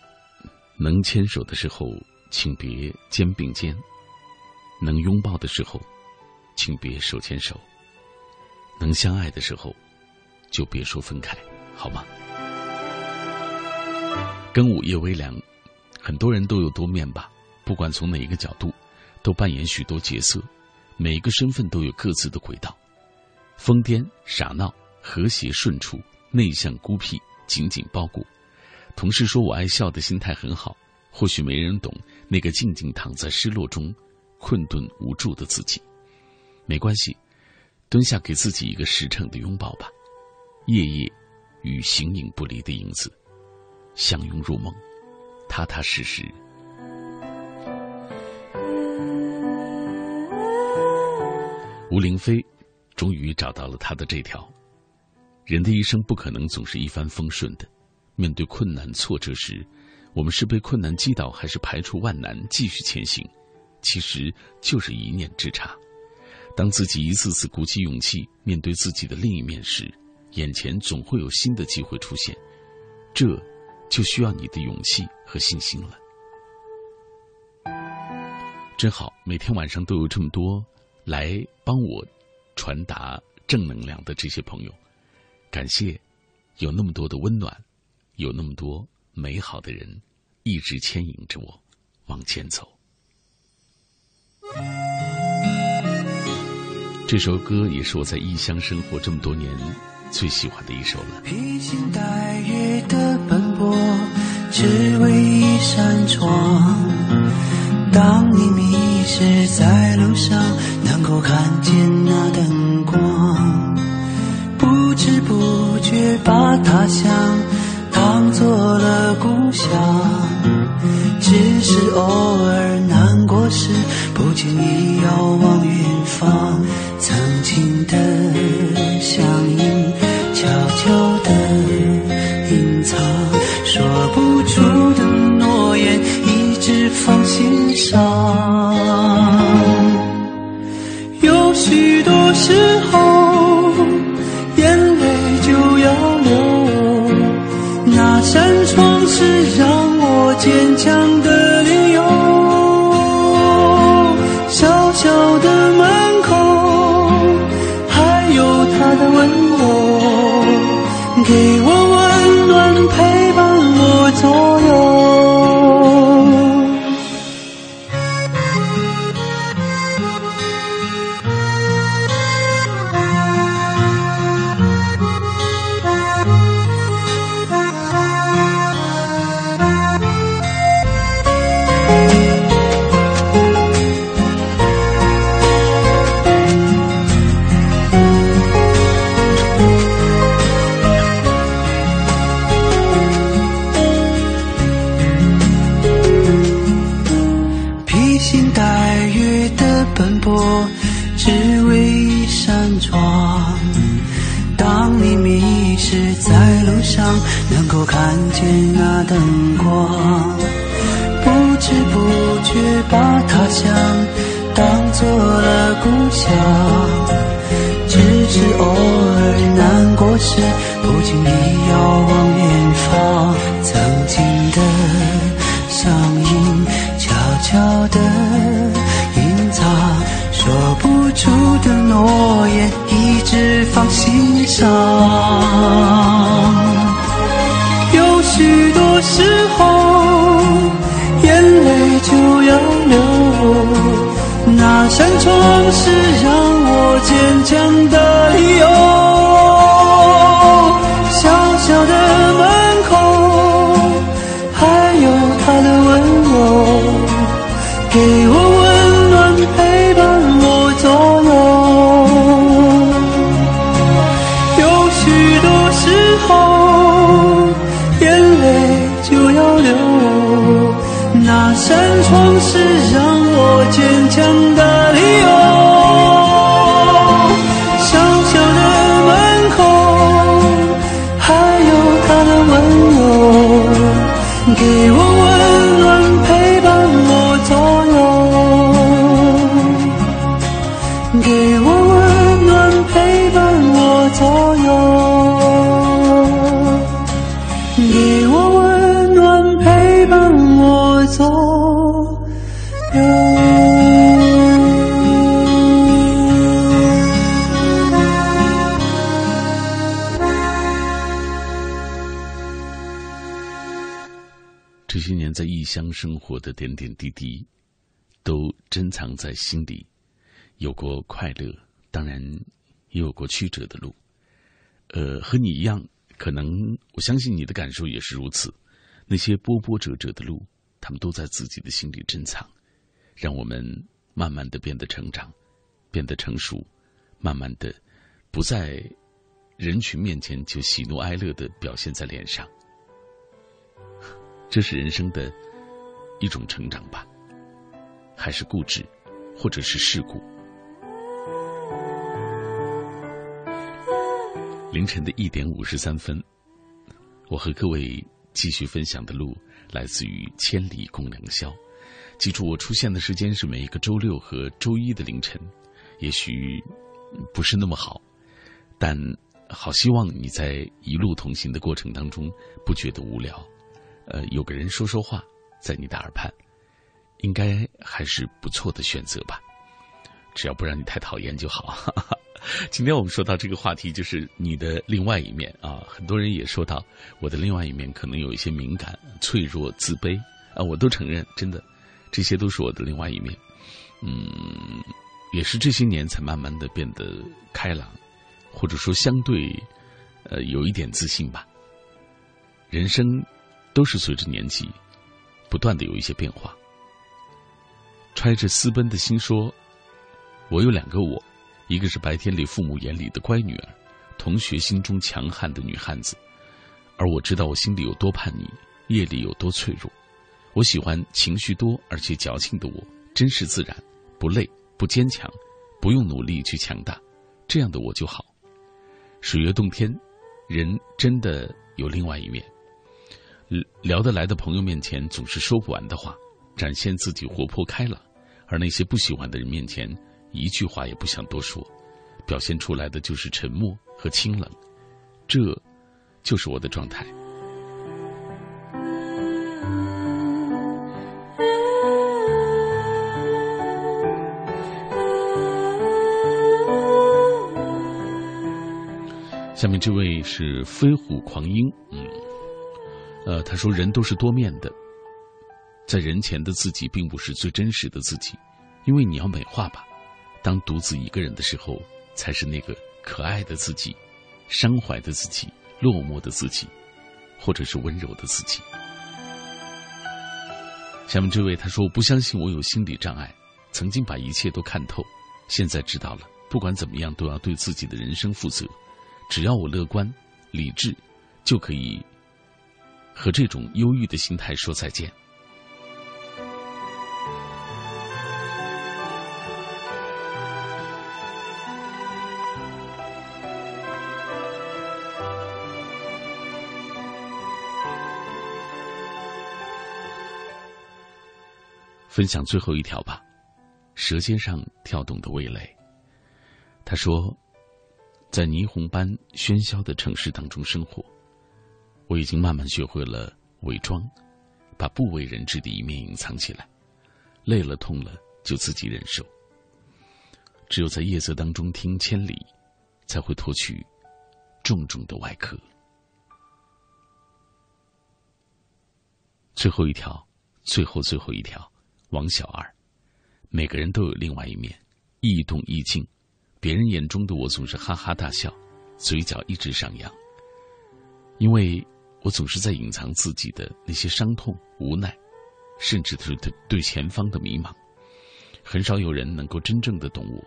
能牵手的时候，请别肩并肩；能拥抱的时候，请别手牵手；能相爱的时候，就别说分开，好吗？跟午夜微凉，很多人都有多面吧？不管从哪一个角度，都扮演许多角色，每个身份都有各自的轨道：疯癫、傻闹、和谐、顺处、内向、孤僻、紧紧包裹。同事说我爱笑的心态很好，或许没人懂那个静静躺在失落中、困顿无助的自己。没关系，蹲下给自己一个实诚的拥抱吧。夜夜与形影不离的影子。相拥入梦，踏踏实实。吴玲飞终于找到了他的这条：人的一生不可能总是一帆风顺的。面对困难挫折时，我们是被困难击倒，还是排除万难继续前行？其实就是一念之差。当自己一次次鼓起勇气面对自己的另一面时，眼前总会有新的机会出现。这。就需要你的勇气和信心了。真好，每天晚上都有这么多来帮我传达正能量的这些朋友，感谢有那么多的温暖，有那么多美好的人一直牵引着我往前走。这首歌也是我在异乡生活这么多年。最喜欢的一首了。披星戴月的奔波，只为一扇窗。当你迷失在路上，能够看见那灯光。不知不觉把他乡做了故乡。只是偶尔难过时，不经意遥望远方，曾经的相乡生活的点点滴滴，都珍藏在心里。有过快乐，当然也有过曲折的路。呃，和你一样，可能我相信你的感受也是如此。那些波波折折的路，他们都在自己的心里珍藏，让我们慢慢的变得成长，变得成熟，慢慢的不在人群面前就喜怒哀乐的表现在脸上。这是人生的一种成长吧，还是固执，或者是世故？凌晨的一点五十三分，我和各位继续分享的路来自于《千里共良宵》。记住，我出现的时间是每一个周六和周一的凌晨。也许不是那么好，但好希望你在一路同行的过程当中不觉得无聊。呃，有个人说说话，在你的耳畔，应该还是不错的选择吧。只要不让你太讨厌就好。今天我们说到这个话题，就是你的另外一面啊。很多人也说到我的另外一面，可能有一些敏感、脆弱、自卑啊，我都承认，真的，这些都是我的另外一面。嗯，也是这些年才慢慢的变得开朗，或者说相对呃有一点自信吧。人生都是随着年纪不断的有一些变化。揣着私奔的心说：“我有两个我。”一个是白天里父母眼里的乖女儿，同学心中强悍的女汉子，而我知道我心里有多叛逆，夜里有多脆弱。我喜欢情绪多而且矫情的我，真实自然，不累不坚强，不用努力去强大，这样的我就好。水月洞天，人真的有另外一面。聊得来的朋友面前总是说不完的话，展现自己活泼开朗，而那些不喜欢的人面前。一句话也不想多说，表现出来的就是沉默和清冷，这，就是我的状态。下面这位是飞虎狂鹰，嗯，呃，他说人都是多面的，在人前的自己并不是最真实的自己，因为你要美化吧。当独自一个人的时候，才是那个可爱的自己，伤怀的自己，落寞的自己，或者是温柔的自己。下面这位他说：“我不相信我有心理障碍，曾经把一切都看透，现在知道了，不管怎么样都要对自己的人生负责。只要我乐观、理智，就可以和这种忧郁的心态说再见。”分享最后一条吧，舌尖上跳动的味蕾。他说，在霓虹般喧嚣的城市当中生活，我已经慢慢学会了伪装，把不为人知的一面隐藏起来。累了痛了就自己忍受。只有在夜色当中听千里，才会脱去重重的外壳。最后一条，最后最后一条。王小二，每个人都有另外一面，易动易静。别人眼中的我总是哈哈大笑，嘴角一直上扬。因为我总是在隐藏自己的那些伤痛、无奈，甚至是对对前方的迷茫。很少有人能够真正的懂我。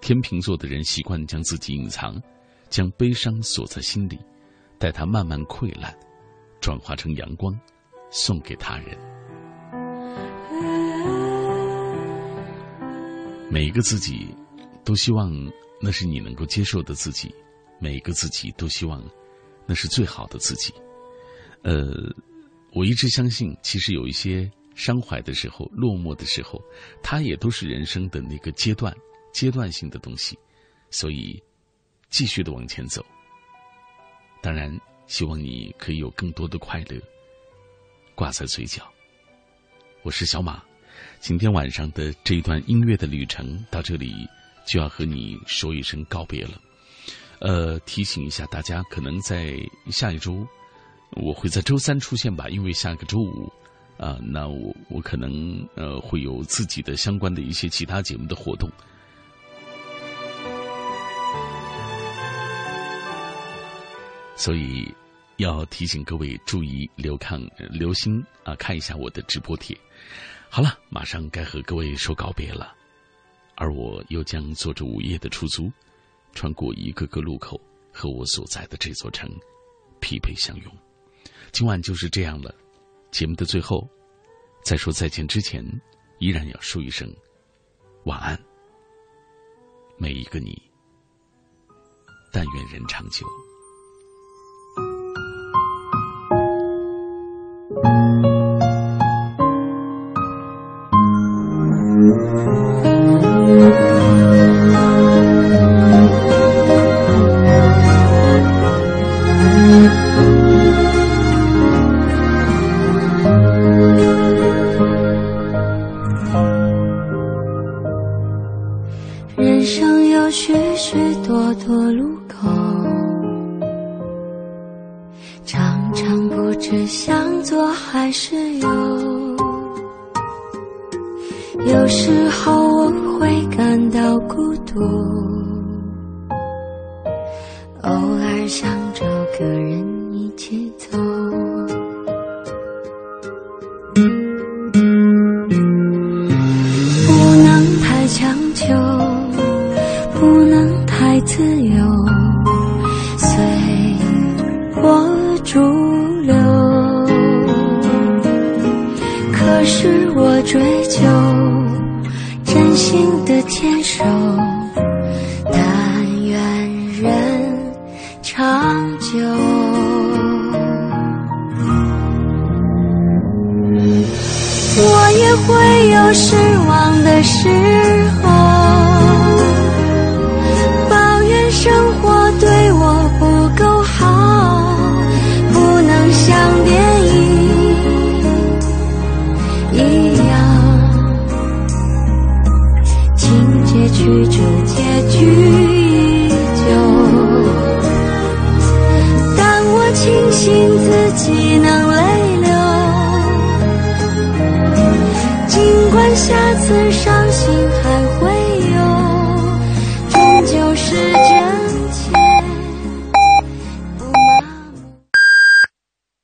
天秤座的人习惯将自己隐藏，将悲伤锁在心里，待它慢慢溃烂，转化成阳光，送给他人。每一个自己，都希望那是你能够接受的自己；每一个自己都希望那是最好的自己。呃，我一直相信，其实有一些伤怀的时候、落寞的时候，它也都是人生的那个阶段、阶段性的东西。所以，继续的往前走。当然，希望你可以有更多的快乐挂在嘴角。我是小马。今天晚上的这一段音乐的旅程到这里就要和你说一声告别了。呃，提醒一下大家，可能在下一周我会在周三出现吧，因为下个周五啊，那我我可能呃会有自己的相关的一些其他节目的活动，所以要提醒各位注意留看留心啊，看一下我的直播帖。好了，马上该和各位说告别了，而我又将坐着午夜的出租，穿过一个个路口，和我所在的这座城匹配相拥。今晚就是这样了。节目的最后，在说再见之前，依然要说一声晚安。每一个你，但愿人长久。